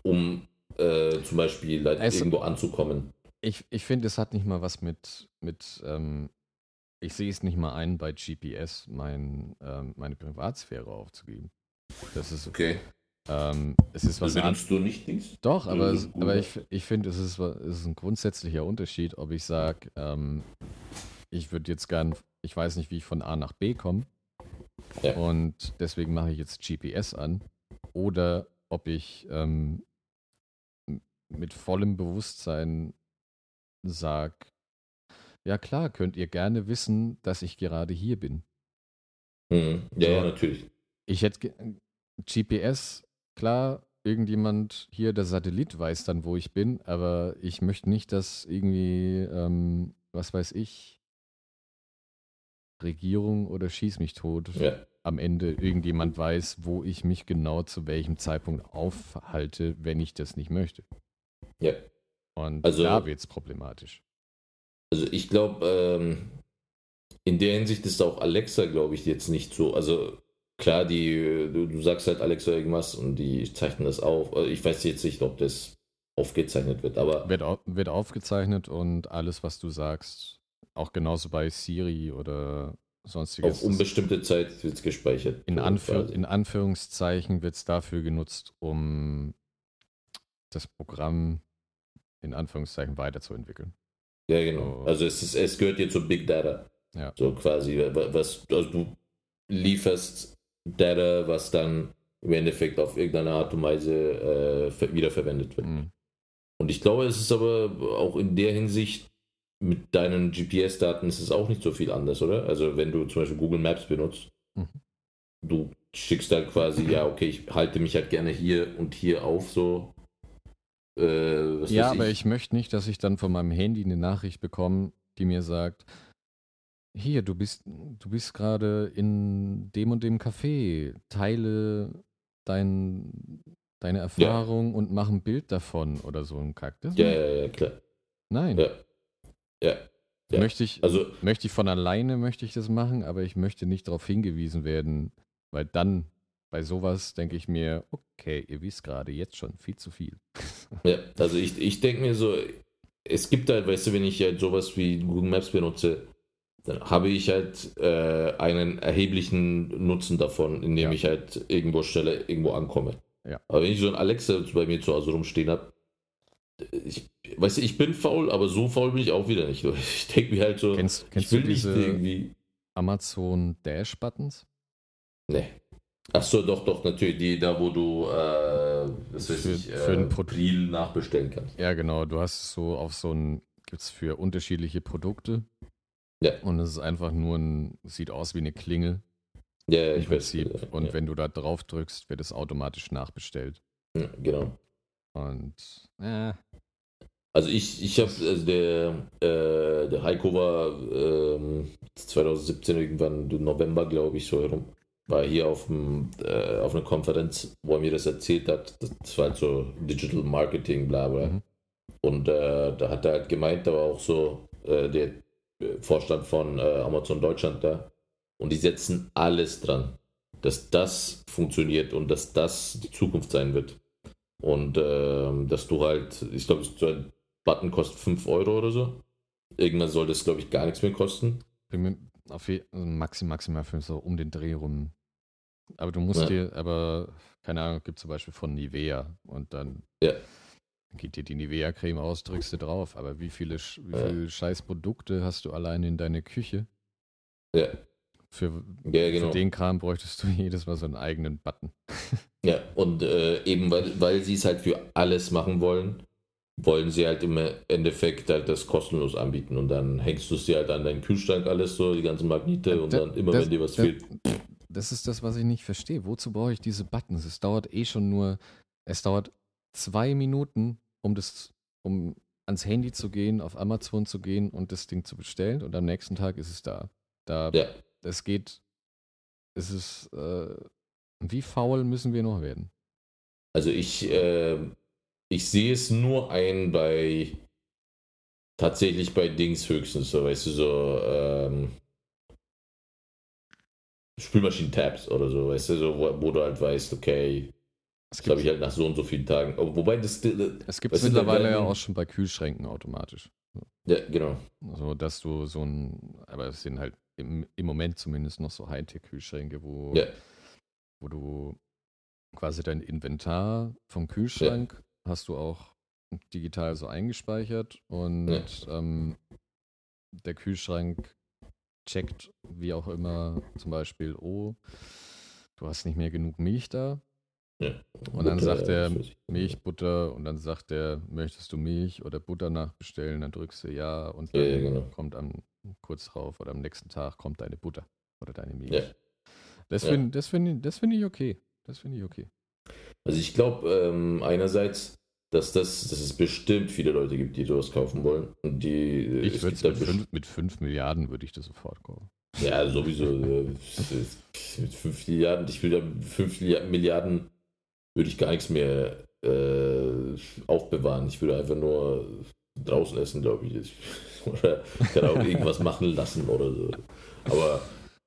um äh, zum Beispiel halt
Es-
irgendwo anzukommen.
Ich, ich finde, es hat nicht mal was mit, mit ähm, ich sehe es nicht mal ein, bei GPS mein, ähm, meine Privatsphäre aufzugeben. Das ist,
Okay.
ähm, es ist was anderes.
du nicht Dings?
Doch, aber, es, aber ich, ich finde, es ist, es ist ein grundsätzlicher Unterschied, ob ich sage, ähm, ich würde jetzt gern, ich weiß nicht, wie ich von A nach B komme
Ja.
und deswegen mache ich jetzt GPS an oder ob ich ähm, mit vollem Bewusstsein sage, ja klar, könnt ihr gerne wissen, dass ich gerade hier bin.
Mhm. Ja, ja, natürlich.
Ich hätte GPS, klar, irgendjemand hier, der Satellit weiß dann, wo ich bin, aber ich möchte nicht, dass irgendwie, ähm, was weiß ich, Regierung oder Schieß mich tot
Ja.
am Ende irgendjemand weiß, wo ich mich genau zu welchem Zeitpunkt aufhalte, wenn ich das nicht möchte.
Ja.
Und
Also-
da wird es problematisch.
Also ich glaube, ähm, in der Hinsicht ist auch Alexa, glaube ich, jetzt nicht so. Also klar, die, du, du sagst halt Alexa irgendwas und die zeichnen das auf. Also ich weiß jetzt nicht, ob das aufgezeichnet wird, aber
Wird, au wird aufgezeichnet und alles, was du sagst, auch genauso bei Siri oder sonstiges.
auf unbestimmte Zeit wird es gespeichert.
In,
So
Anführ in Anführungszeichen wird es dafür genutzt, um das Programm in Anführungszeichen weiterzuentwickeln.
Ja, genau.
So.
Also es, ist, es gehört jetzt zu Big Data.
Ja.
So quasi, wa- was, also du lieferst Data, was dann im Endeffekt auf irgendeine Art und Weise äh, ver- wiederverwendet wird.
Mhm.
Und ich glaube, es ist aber auch in der Hinsicht mit deinen GPS-Daten ist es auch nicht so viel anders, oder? Also wenn du zum Beispiel Google Maps benutzt,
Mhm.
du schickst halt quasi, ja, okay, ich halte mich halt gerne hier und hier auf, so. Äh,
Ja, aber ich möchte nicht, dass ich dann von meinem Handy eine Nachricht bekomme, die mir sagt, hier, du bist, du bist gerade in dem und dem Café, teile dein, deine Erfahrung und mach ein Bild davon oder so ein Kack. Das
Ja, ja, ja, klar.
Nein,
Ja. Ja. ja.
möchte ich,
Also,
möchte ich von alleine möchte ich das machen, aber ich möchte nicht darauf hingewiesen werden, weil dann bei sowas denke ich mir, okay, ihr wisst gerade jetzt schon viel zu viel.
Ja, also ich, ich denke mir so, es gibt halt, weißt du, wenn ich halt sowas wie Google Maps benutze, dann habe ich halt äh, einen erheblichen Nutzen davon, indem
Ja.
ich halt irgendwo schneller irgendwo ankomme.
Ja.
Aber wenn ich so ein Alexa bei mir zu Hause rumstehen habe, ich, weißt du, ich bin faul, aber so faul bin ich auch wieder nicht. Ich denke mir halt so,
Kennst,
ich
kennst
will
du
nicht irgendwie.
Amazon Dash Buttons?
Nee. Ach so, doch, doch, natürlich. Die da, wo du, äh, weiß
Für-
ich,
für ein
äh,
Pro-
Briel nachbestellen kannst.
Ja, genau. Du hast so auf so ein, gibt es für unterschiedliche Produkte.
Ja.
Und es ist einfach nur ein, sieht aus wie eine Klingel
Ja, ich weiß. Ja,
Und
ja,
wenn du da drauf drückst, wird es automatisch nachbestellt.
ja, genau.
Und äh,
Also ich, ich habe, also der, äh, der Heiko war ähm, 2017 irgendwann im November, glaube ich, so herum, war hier auf, dem, äh, auf einer Konferenz, wo er mir das erzählt hat. Das war halt so Digital Marketing, bla bla.
Mhm.
Und äh, da hat er halt gemeint, da war auch so äh, der äh, Vorstand von äh, Amazon Deutschland da. Und die setzen alles dran, dass das funktioniert und dass das die Zukunft sein wird. Und ähm, dass du halt, ich glaube, so ein Button kostet 5 Euro oder so. Irgendwann soll das, glaube ich, gar nichts mehr kosten.
auf je, also maxim, maximal für so um den Dreh rum. Aber du musst
Ja.
dir, aber keine Ahnung, gibt zum Beispiel von Nivea und dann
Ja.
Geht dir die Nivea-Creme aus, drückst du drauf. Aber wie viele, wie
Ja.
viele scheiß Produkte hast du allein in deiner Küche?
Ja.
Für,
Ja, genau.
für den Kram bräuchtest du jedes Mal so einen eigenen Button.
Ja, und äh, eben weil, weil sie es halt für alles machen wollen, wollen sie halt im Endeffekt halt das kostenlos anbieten und dann hängst du es dir halt an deinen Kühlschrank alles so, die ganzen Magnete und
Da-
dann immer
das-
wenn dir was
da-
fehlt.
Das ist das, was ich nicht verstehe. Wozu brauche ich diese Buttons? Es dauert eh schon nur, es dauert zwei Minuten, um das, um ans Handy zu gehen, auf Amazon zu gehen und das Ding zu bestellen und am nächsten Tag ist es da. Da,
Ja,
es geht, es ist, äh, wie faul müssen wir noch werden?
also ich, äh, ich sehe es nur ein bei tatsächlich bei Dings höchstens, so weißt du, so ähm, Spülmaschinen-Tabs oder so, weißt du, so, wo, wo du halt weißt, okay, das
gibt
ich halt nach so und so vielen Tagen. Aber wobei das,
es gibt
da
mittlerweile ja auch schon bei Kühlschränken automatisch.
ja, genau.
So, dass du so ein, aber es sind halt im, im Moment zumindest noch so Hightech-Kühlschränke, wo,
Ja.
wo du quasi dein Inventar vom Kühlschrank hast du auch digital so eingespeichert und
Ja.
ähm, der Kühlschrank checkt, wie auch immer, zum Beispiel, oh, du hast nicht mehr genug Milch da.
Ja.
Und dann
Butter,
sagt er
ich.
Milch, Butter und dann sagt er, möchtest du Milch oder Butter nachbestellen? Dann drückst du ja und dann
Ja, genau.
kommt am kurz drauf oder am nächsten Tag kommt deine Butter oder deine Milch.
Ja.
Das finde find, ich- find ich okay. Das finde ich okay.
Also ich glaube ähm, einerseits, dass das, dass es bestimmt viele Leute gibt, die sowas kaufen wollen. Und die
Ich
es
würde mit, fünf- mit 5 Milliarden würde ich das sofort kaufen.
Ja, sowieso. äh, mit 5 Milliarden, ich will mit 5 Milliarden würde ich gar nichts mehr äh, aufbewahren. Ich würde einfach nur draußen essen, glaube ich. Oder kann auch irgendwas machen lassen oder so. Aber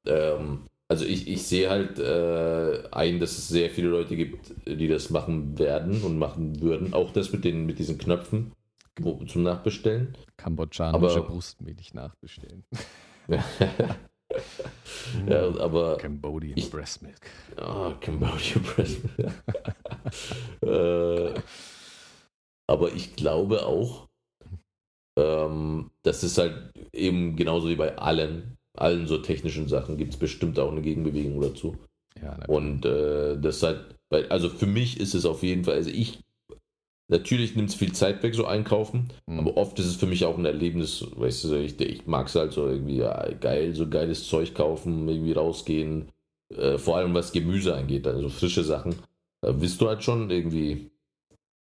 ähm, also ich, ich sehe halt äh, ein, dass es sehr viele Leute gibt, die das machen werden und machen würden. Auch das mit den mit diesen Knöpfen wo, zum Nachbestellen.
Kambodschanische
Aber-
Brustmilch nachbestellen.
ja, aber
Cambodian
Ich-
Breast Milk.
Ah, Cambodia Press. äh, aber ich glaube auch, ähm, dass es halt eben genauso wie bei allen, allen so technischen Sachen gibt es bestimmt auch eine Gegenbewegung dazu.
Ja,
Und äh, das halt, also für mich ist es auf jeden Fall, also ich, natürlich nimmt es viel Zeit weg, so einkaufen,
hm.
aber oft ist es für mich auch ein Erlebnis, weißt du, ich, ich mag es halt so irgendwie ja, geil, so geiles Zeug kaufen, irgendwie rausgehen, äh, vor allem was Gemüse angeht, also frische Sachen. Da bist du halt schon irgendwie.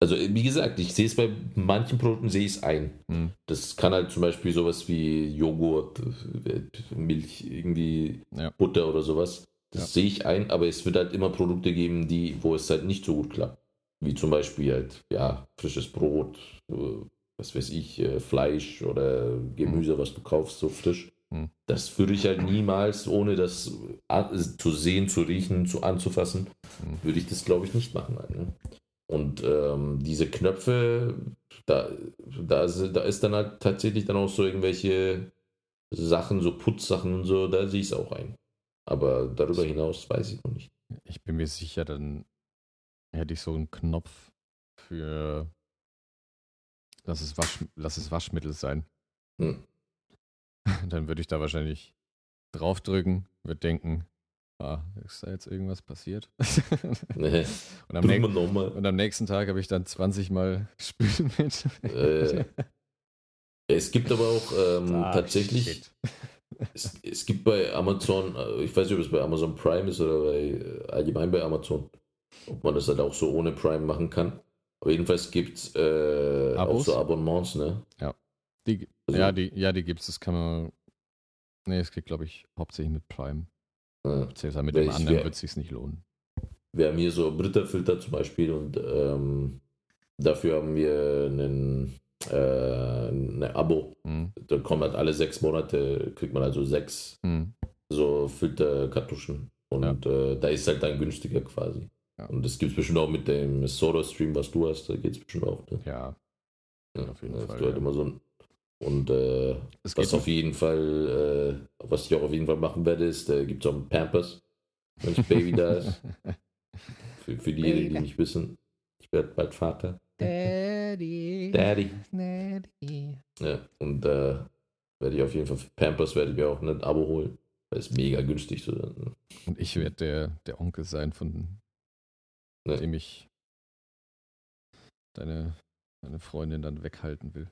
Also wie gesagt, ich sehe es bei manchen Produkten, sehe ich es ein.
Hm.
Das kann halt zum Beispiel sowas wie Joghurt, äh, Milch, irgendwie
Ja.
Butter oder sowas. Das
Ja.
sehe ich ein, aber es wird halt immer Produkte geben, die, wo es halt nicht so gut klappt. Wie zum Beispiel halt, ja, frisches Brot, äh, was weiß ich, äh, Fleisch oder Gemüse, was du kaufst, so frisch.
Hm.
Das würde ich halt niemals, ohne das a- zu sehen, zu riechen, zu anzufassen,
Hm.
würde ich das, glaube ich, nicht machen. Halt, ne? Und ähm, diese Knöpfe, da, da, ist, da ist dann halt tatsächlich dann auch so irgendwelche Sachen, so Putzsachen und so, da sehe ich es auch ein. Aber darüber hinaus weiß ich noch nicht.
Ich bin mir sicher, dann hätte ich so einen Knopf für lass es, Wasch, lass es Waschmittel sein.
Hm.
Dann würde ich da wahrscheinlich draufdrücken, würde denken, ah, ist da jetzt irgendwas passiert?
Nee,
und, am nächsten- und am nächsten Tag habe ich dann 20 Mal Spülmittel.
Äh, es gibt aber auch ähm,
Ah,
tatsächlich, es, es gibt bei Amazon, äh, ich weiß nicht, ob es bei Amazon Prime ist oder bei, äh, allgemein bei Amazon, ob man das halt auch so ohne Prime machen kann. Aber jedenfalls gibt es äh, auch so Abonnements, ne?
Die,
Also-
ja, die, ja, die gibt es, das kann man. Nee, es geht, glaube ich, hauptsächlich mit Prime.
Ja.
Beziehungsweise mit
Wer
dem
ich-
anderen wird es sich nicht lohnen.
Wir haben hier so Britta-Filter zum Beispiel und ähm, dafür haben wir einen, äh, eine Abo.
Hm.
Da kommen halt alle sechs Monate, kriegt man also sechs
Hm.
so Filterkartuschen. Und äh, da ist halt dann günstiger quasi.
Ja.
Und das gibt es bestimmt auch mit dem Soda-Stream, was du hast, da geht es bestimmt auch. Ne?
Ja,
Ja,
auf jeden Fall,
Du halt immer so ein, und äh,
es
was auf jeden Fall, äh, was ich auch auf jeden Fall machen werde, ist, da gibt es auch einen Pampers, wenn das Baby da ist. Für, für diejenigen, die nicht wissen, ich werde bald Vater.
Daddy.
Daddy.
Daddy.
Ja, und äh, werde ich auf jeden Fall für Pampers werde ich mir auch ein Abo holen. Das ist mega günstig. So.
Und ich werde der, der Onkel sein, von
Ja.
dem ich deine, deine Freundin dann weghalten will.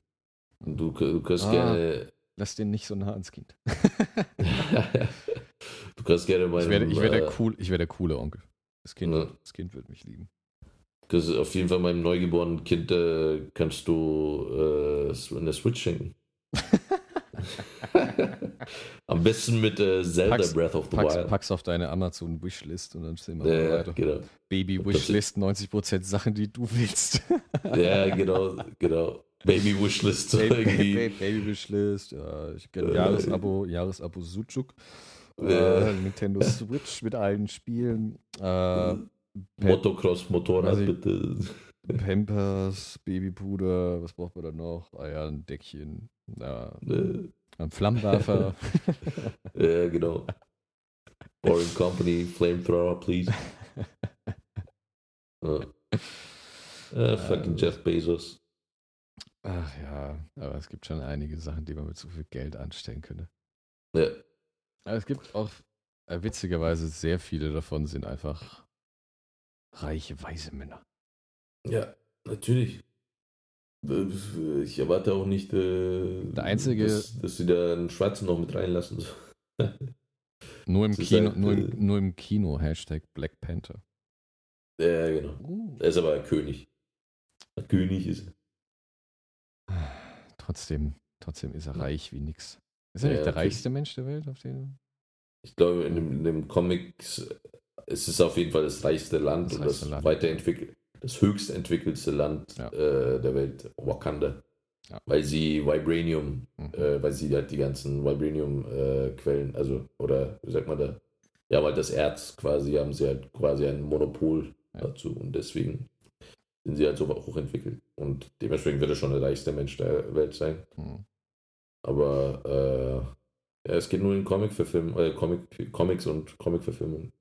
Du, du kannst
Ah.
gerne.
Lass den nicht so nah ans Kind.
du kannst gerne
Ich
meinem,
werde, ich werde,
äh,
der, cool, ich werde der coole Onkel. Das kind,
Ja.
das kind wird mich lieben.
kannst auf jeden Fall meinem neugeborenen Kind äh, kannst du äh, eine Switch schenken. Am besten mit äh, Zelda
Pack's-
Breath of the
Pack's,
Wild.
pack's auf deine Amazon-Wishlist und dann sehen wir
Ja,
weiter.
genau.
Baby-Wishlist, 90% Sachen, die du willst.
Ja, genau, genau. Baby Wishlist so irgendwie.
Baby-Wishlist, ja, ich kenne
Äh.
Jahresabo, Jahresabo Sucuk.
Ja.
Äh, Nintendo Switch mit allen Spielen. Äh,
Motocross Motorrad
ich-
bitte.
Pampers, Babypuder, was braucht man da noch? Ah ja, ein Deckchen. Ja,
Äh,
ein Flammenwerfer.
Ja, genau. Boring Company, Flamethrower, please. Ja. Äh, fucking
Äh,
Jeff Bezos.
Ach ja, aber es gibt schon einige Sachen, die man mit so viel Geld anstellen könnte.
Ja.
Aber es gibt auch äh, witzigerweise sehr viele davon sind einfach reiche, weise Männer.
ja, natürlich. Äh, Ich erwarte auch nicht, äh,
Der einzige-
dass, dass sie da einen Schwarzen noch mit reinlassen.
Nur im Kino,
halt,
nur,
äh,
im, nur im Kino, Hashtag Black Panther.
Ja, genau. Er ist aber ein König. Ein König ist er.
Trotzdem, trotzdem ist er reich wie nix. Ist er
Ja,
nicht der reichste Mensch der Welt? Auf den?
Ich glaube, in dem, in dem Comics ist es auf jeden Fall das reichste Land
Das
und
reichste
das
Land.
weiterentwickelt, das höchst entwickelste Land
Ja.
äh, der Welt, Wakanda.
Ja.
Weil sie Vibranium,
Mhm.
äh, weil sie halt die ganzen Vibranium-Quellen, also, oder wie sagt man da, ja, weil das Erz quasi, haben sie halt quasi ein Monopol
Ja.
dazu und deswegen sind sie halt so hochentwickelt. Und dementsprechend wird er schon der reichste Mensch der Welt sein.
Hm.
Aber äh, ja, es geht nur in Comic-Verfilmung, äh, Comic, Comics und Comic-Verfilmungen.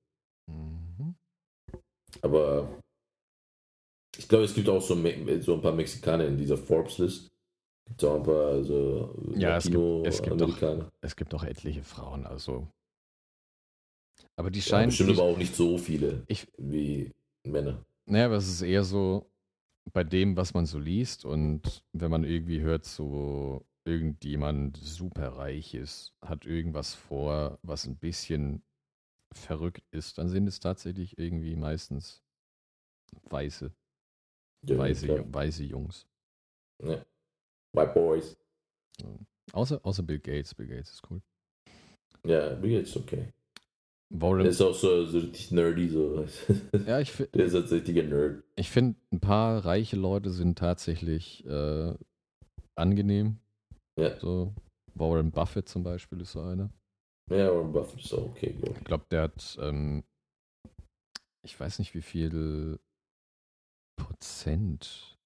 Mhm.
Aber ich glaube, es gibt auch so, so ein paar Mexikaner in dieser Forbes-List. Gibt auch ein paar also
Ja, es gibt- es gibt
Latino-Amerikaner.
Es gibt auch etliche Frauen, also. Aber die
Ja,
scheinen.
bestimmt
die,
aber auch nicht so viele
Ich-
wie Männer.
Naja, aber es ist eher so bei dem, was man so liest und wenn man irgendwie hört, so irgendjemand super reich ist, hat irgendwas vor, was ein bisschen verrückt ist, dann sind es tatsächlich irgendwie meistens weiße,
Ja,
weiße. Ju- weiße Jungs.
Ja. White Boys.
Außer, außer Bill Gates. Bill Gates ist cool.
Ja, Bill Gates ist okay.
Warren,
Der ist auch so, so richtig nerdy. So.
ja, ich, fi-
Der ist als richtiger Nerd.
ich finde, ein paar reiche Leute sind tatsächlich äh, angenehm.
Ja.
So, Warren Buffett zum Beispiel ist so einer.
Ja, Warren Buffett ist auch okay. glaub ich.
Ich glaube, der hat, ähm, ich weiß nicht wie viel Prozent,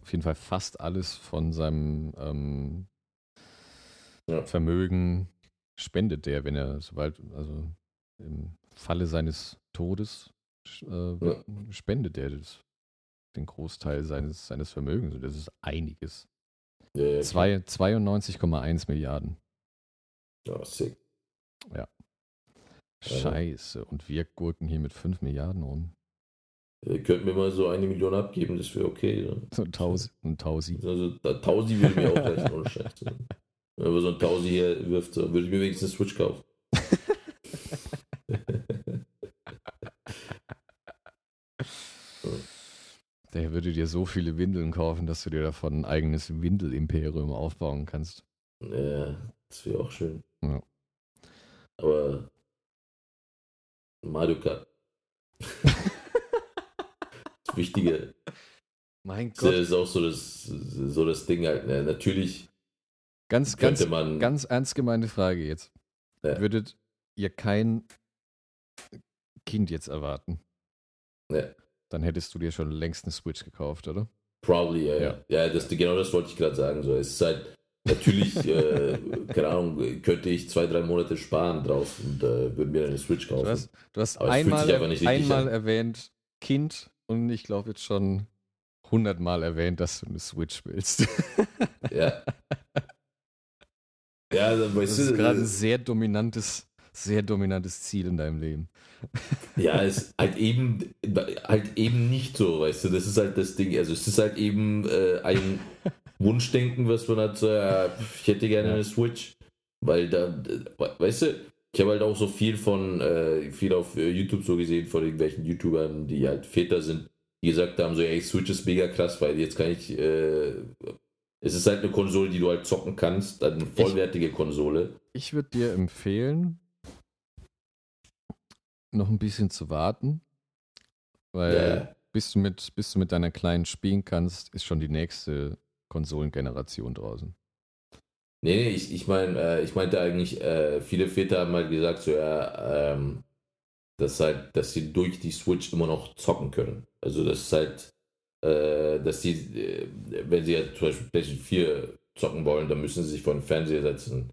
auf jeden Fall fast alles von seinem ähm,
Ja.
Vermögen spendet der, wenn er, sobald, also im Falle seines Todes äh,
Ja.
spendet er das, den Großteil seines, seines Vermögens. Und das ist einiges.
Ja, ja,
Zwei- 92,1 Milliarden.
Ja, sick. Ja.
Scheiße. Und wir gurken hier mit 5 Milliarden rum.
Ihr könnt mir mal so eine Million abgeben, das wäre okay. Ja.
So ein Tausi. Ein Tausi.
Also Tausi würde mir auch reichen, ohne Scheiß. Wenn man so ein Tausi hier wirft, so, würde ich mir wenigstens eine Switch kaufen.
Der würde dir so viele Windeln kaufen, dass du dir davon ein eigenes Windelimperium aufbauen kannst.
ja, das wäre auch schön.
Ja.
Aber Mario Kart. Wichtige
Mein
das ist auch so das, so das Ding halt. Ne? Natürlich
Ganz, ganz,
könnte man.
ganz ernst gemeinte Frage jetzt.
Ja.
Würdet ihr kein Kind jetzt erwarten?
Ja.
Dann hättest du dir schon längst eine Switch gekauft, oder?
Probably, ja.
Ja.
Ja, das, genau das wollte ich gerade sagen. So. Es ist halt, natürlich, äh, keine Ahnung, könnte ich zwei, drei Monate sparen drauf und äh, würde mir eine Switch kaufen.
Du hast, du hast einmal, einmal erwähnt Kind und ich glaube jetzt schon hundertmal erwähnt, dass du eine Switch willst.
Ja. Ja, dann
Das ist gerade ein
äh,
sehr dominantes sehr dominantes Ziel in deinem Leben.
Ja, es ist halt eben, halt eben nicht so, weißt du, das ist halt das Ding. Also es ist halt eben äh, ein Wunschdenken, was man hat, so, ja, ich hätte gerne eine Switch. Weil da, weißt du, ich habe halt auch so viel von, äh, viel auf äh, YouTube so gesehen von irgendwelchen YouTubern, die halt Väter sind, die gesagt haben, so, ey, Switch ist mega krass, weil jetzt kann ich, äh, es ist halt eine Konsole, die du halt zocken kannst, eine vollwertige Konsole.
Ich würde dir empfehlen, noch ein bisschen zu warten, weil
Ja.
bis, du mit, bis du mit deiner Kleinen spielen kannst, ist schon die nächste Konsolengeneration draußen.
Nee, nee, ich, ich meine, äh, ich meinte eigentlich, äh, viele Väter haben halt gesagt, so ja, ähm, dass halt, dass sie durch die Switch immer noch zocken können. Also das ist halt, äh, dass sie, äh, wenn sie jetzt zum Beispiel PlayStation 4 zocken wollen, dann müssen sie sich vor den Fernseher setzen,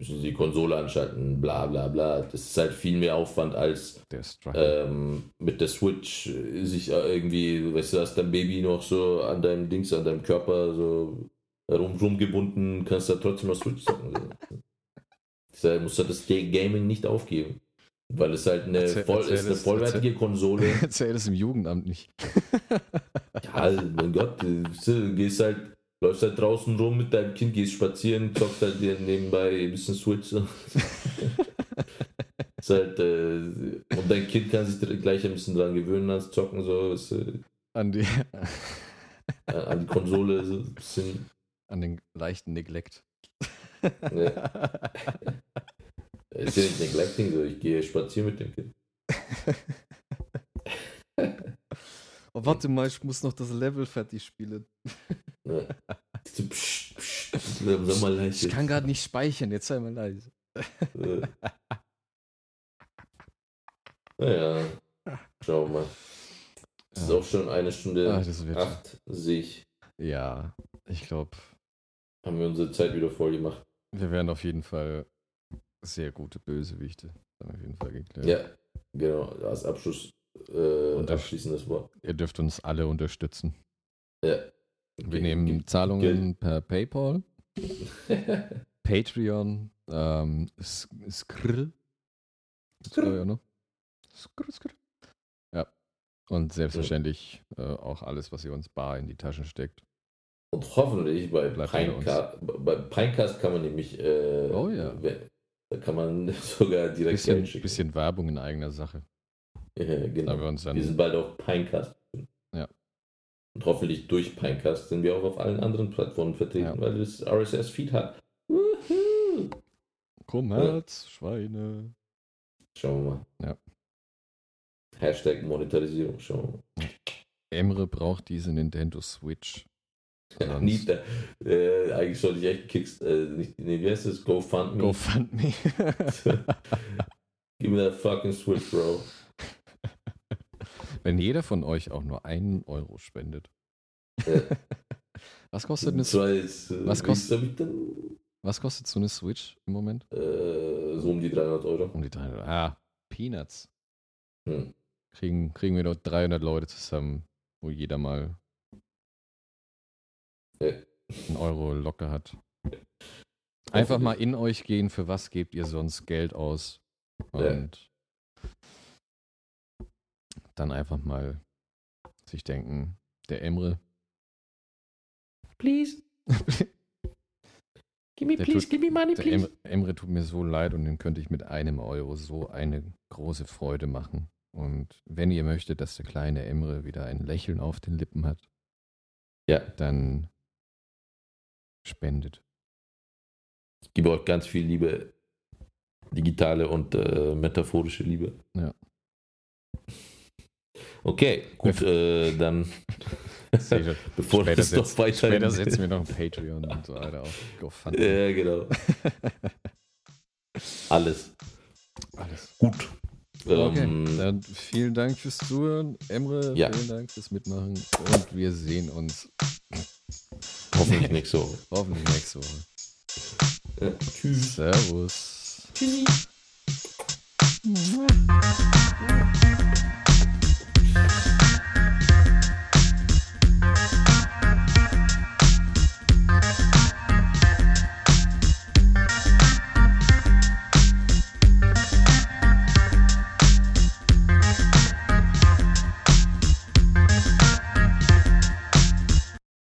müssen sie die Konsole anschalten, bla bla bla. Das ist halt viel mehr Aufwand als ähm, mit der Switch äh, sich äh, irgendwie, weißt du, hast dein Baby noch so an deinem Dings, an deinem Körper so rum, rumgebunden, kannst da trotzdem noch Switch zocken. Deshalb musst du das Ga- Gaming nicht aufgeben. Weil es halt eine,
Erzähl-
voll,
erzähl
ist eine vollwertige Konsole.
Erzähl das im Jugendamt nicht.
Ja, mein Gott, du du gehst halt, läufst halt draußen rum mit deinem Kind, gehst spazieren, zockst halt dir nebenbei ein bisschen Switch. Ist halt, äh, und dein Kind kann sich gleich ein bisschen dran gewöhnen ans Zocken, so, ist, äh,
An, die,
an die Konsole, so ein bisschen.
An den leichten Neglect.
Ne, ist ja nicht neglecting, so, ich gehe spazieren mit dem Kind.
Oh, warte mal, ich muss noch das Level fertig spielen.
So, psch, psch, sag mal leise.
Ich kann gerade nicht speichern, jetzt sei mal leise.
Naja, schauen wir mal. Es ist
Ja.
auch schon eine Stunde
Ah, das wird-
acht, sehe ich.
Ja, ich glaube,
Haben wir unsere Zeit wieder voll gemacht.
wir werden auf jeden Fall sehr gute Bösewichte. Dann auf jeden Fall geklärt.
Ja, genau. Als Abschluss, äh,
Und das-
abschließendes Wort.
Ihr dürft uns alle unterstützen.
Ja.
Wir nehmen Zahlungen per PayPal, Patreon, ähm, Skrill.
Skrill.
Ja, ne? Skrill, Skrill. Ja. Und selbstverständlich äh, auch alles, was ihr uns bar in die Taschen steckt.
Und hoffentlich bei. Pinecast, bei Pinecast kann man nämlich, äh,
Oh ja.
da kann man sogar direkt
Bisschen,
Geld schicken.
bisschen Werbung in eigener Sache.
Ja,
Da
genau.
wir uns dann
Wir sind bald auf Pinecast.
Ja.
Und hoffentlich durch Pinecast sind wir auch auf allen anderen Plattformen vertreten,
Ja.
weil das RSS-Feed hat. Wuhu.
Kommerz, Schweine.
Schauen wir mal.
Ja.
Hashtag Monetarisierung, schauen wir
Emre braucht diese Nintendo Switch. Sonst-
Nie, äh, eigentlich sollte ich echt Kicks, äh, nicht, nee, wie heißt das? GoFundMe.
GoFundMe.
Give me that fucking Switch, bro.
Wenn jeder von euch auch nur einen Euro spendet.
Ja.
Was kostet eine,
jetzt, äh,
Was
denn?
was kostet so eine Switch im Moment?
Äh, so um die 300 Euro.
Um die 300. Ah, Peanuts.
Hm.
Kriegen, kriegen wir dort 300 Leute zusammen, wo jeder mal. Einen Euro locker hat. Einfach mal in euch gehen, für was gebt ihr sonst Geld aus?
Ja.
Und dann einfach mal sich denken, der Emre,
Please. Give me,
Der
please,
tut-
give me money, please.
Emre, Emre tut mir so leid und dem könnte ich mit einem Euro so eine große Freude machen. Und wenn ihr möchtet, dass der kleine Emre wieder ein Lächeln auf den Lippen hat,
Ja.
dann spendet.
Ich gebe euch ganz viel Liebe. Digitale und äh, metaphorische Liebe.
Ja.
Okay, gut, äh, dann bevor
Später,
das doch
setz,
weiter
später setzen wir noch ein Patreon und so weiter auf. GoFundMe.
Ja, genau. Alles.
Alles.
Gut.
Okay,
Ähm,
dann vielen Dank fürs Zuhören. Emre,
Ja.
vielen Dank fürs Mitmachen. Und wir sehen uns
Hoffentlich nächste Woche.
Hoffentlich nächste Woche.
Ja, tschüss.
Servus.
Tschüssi.
Mua.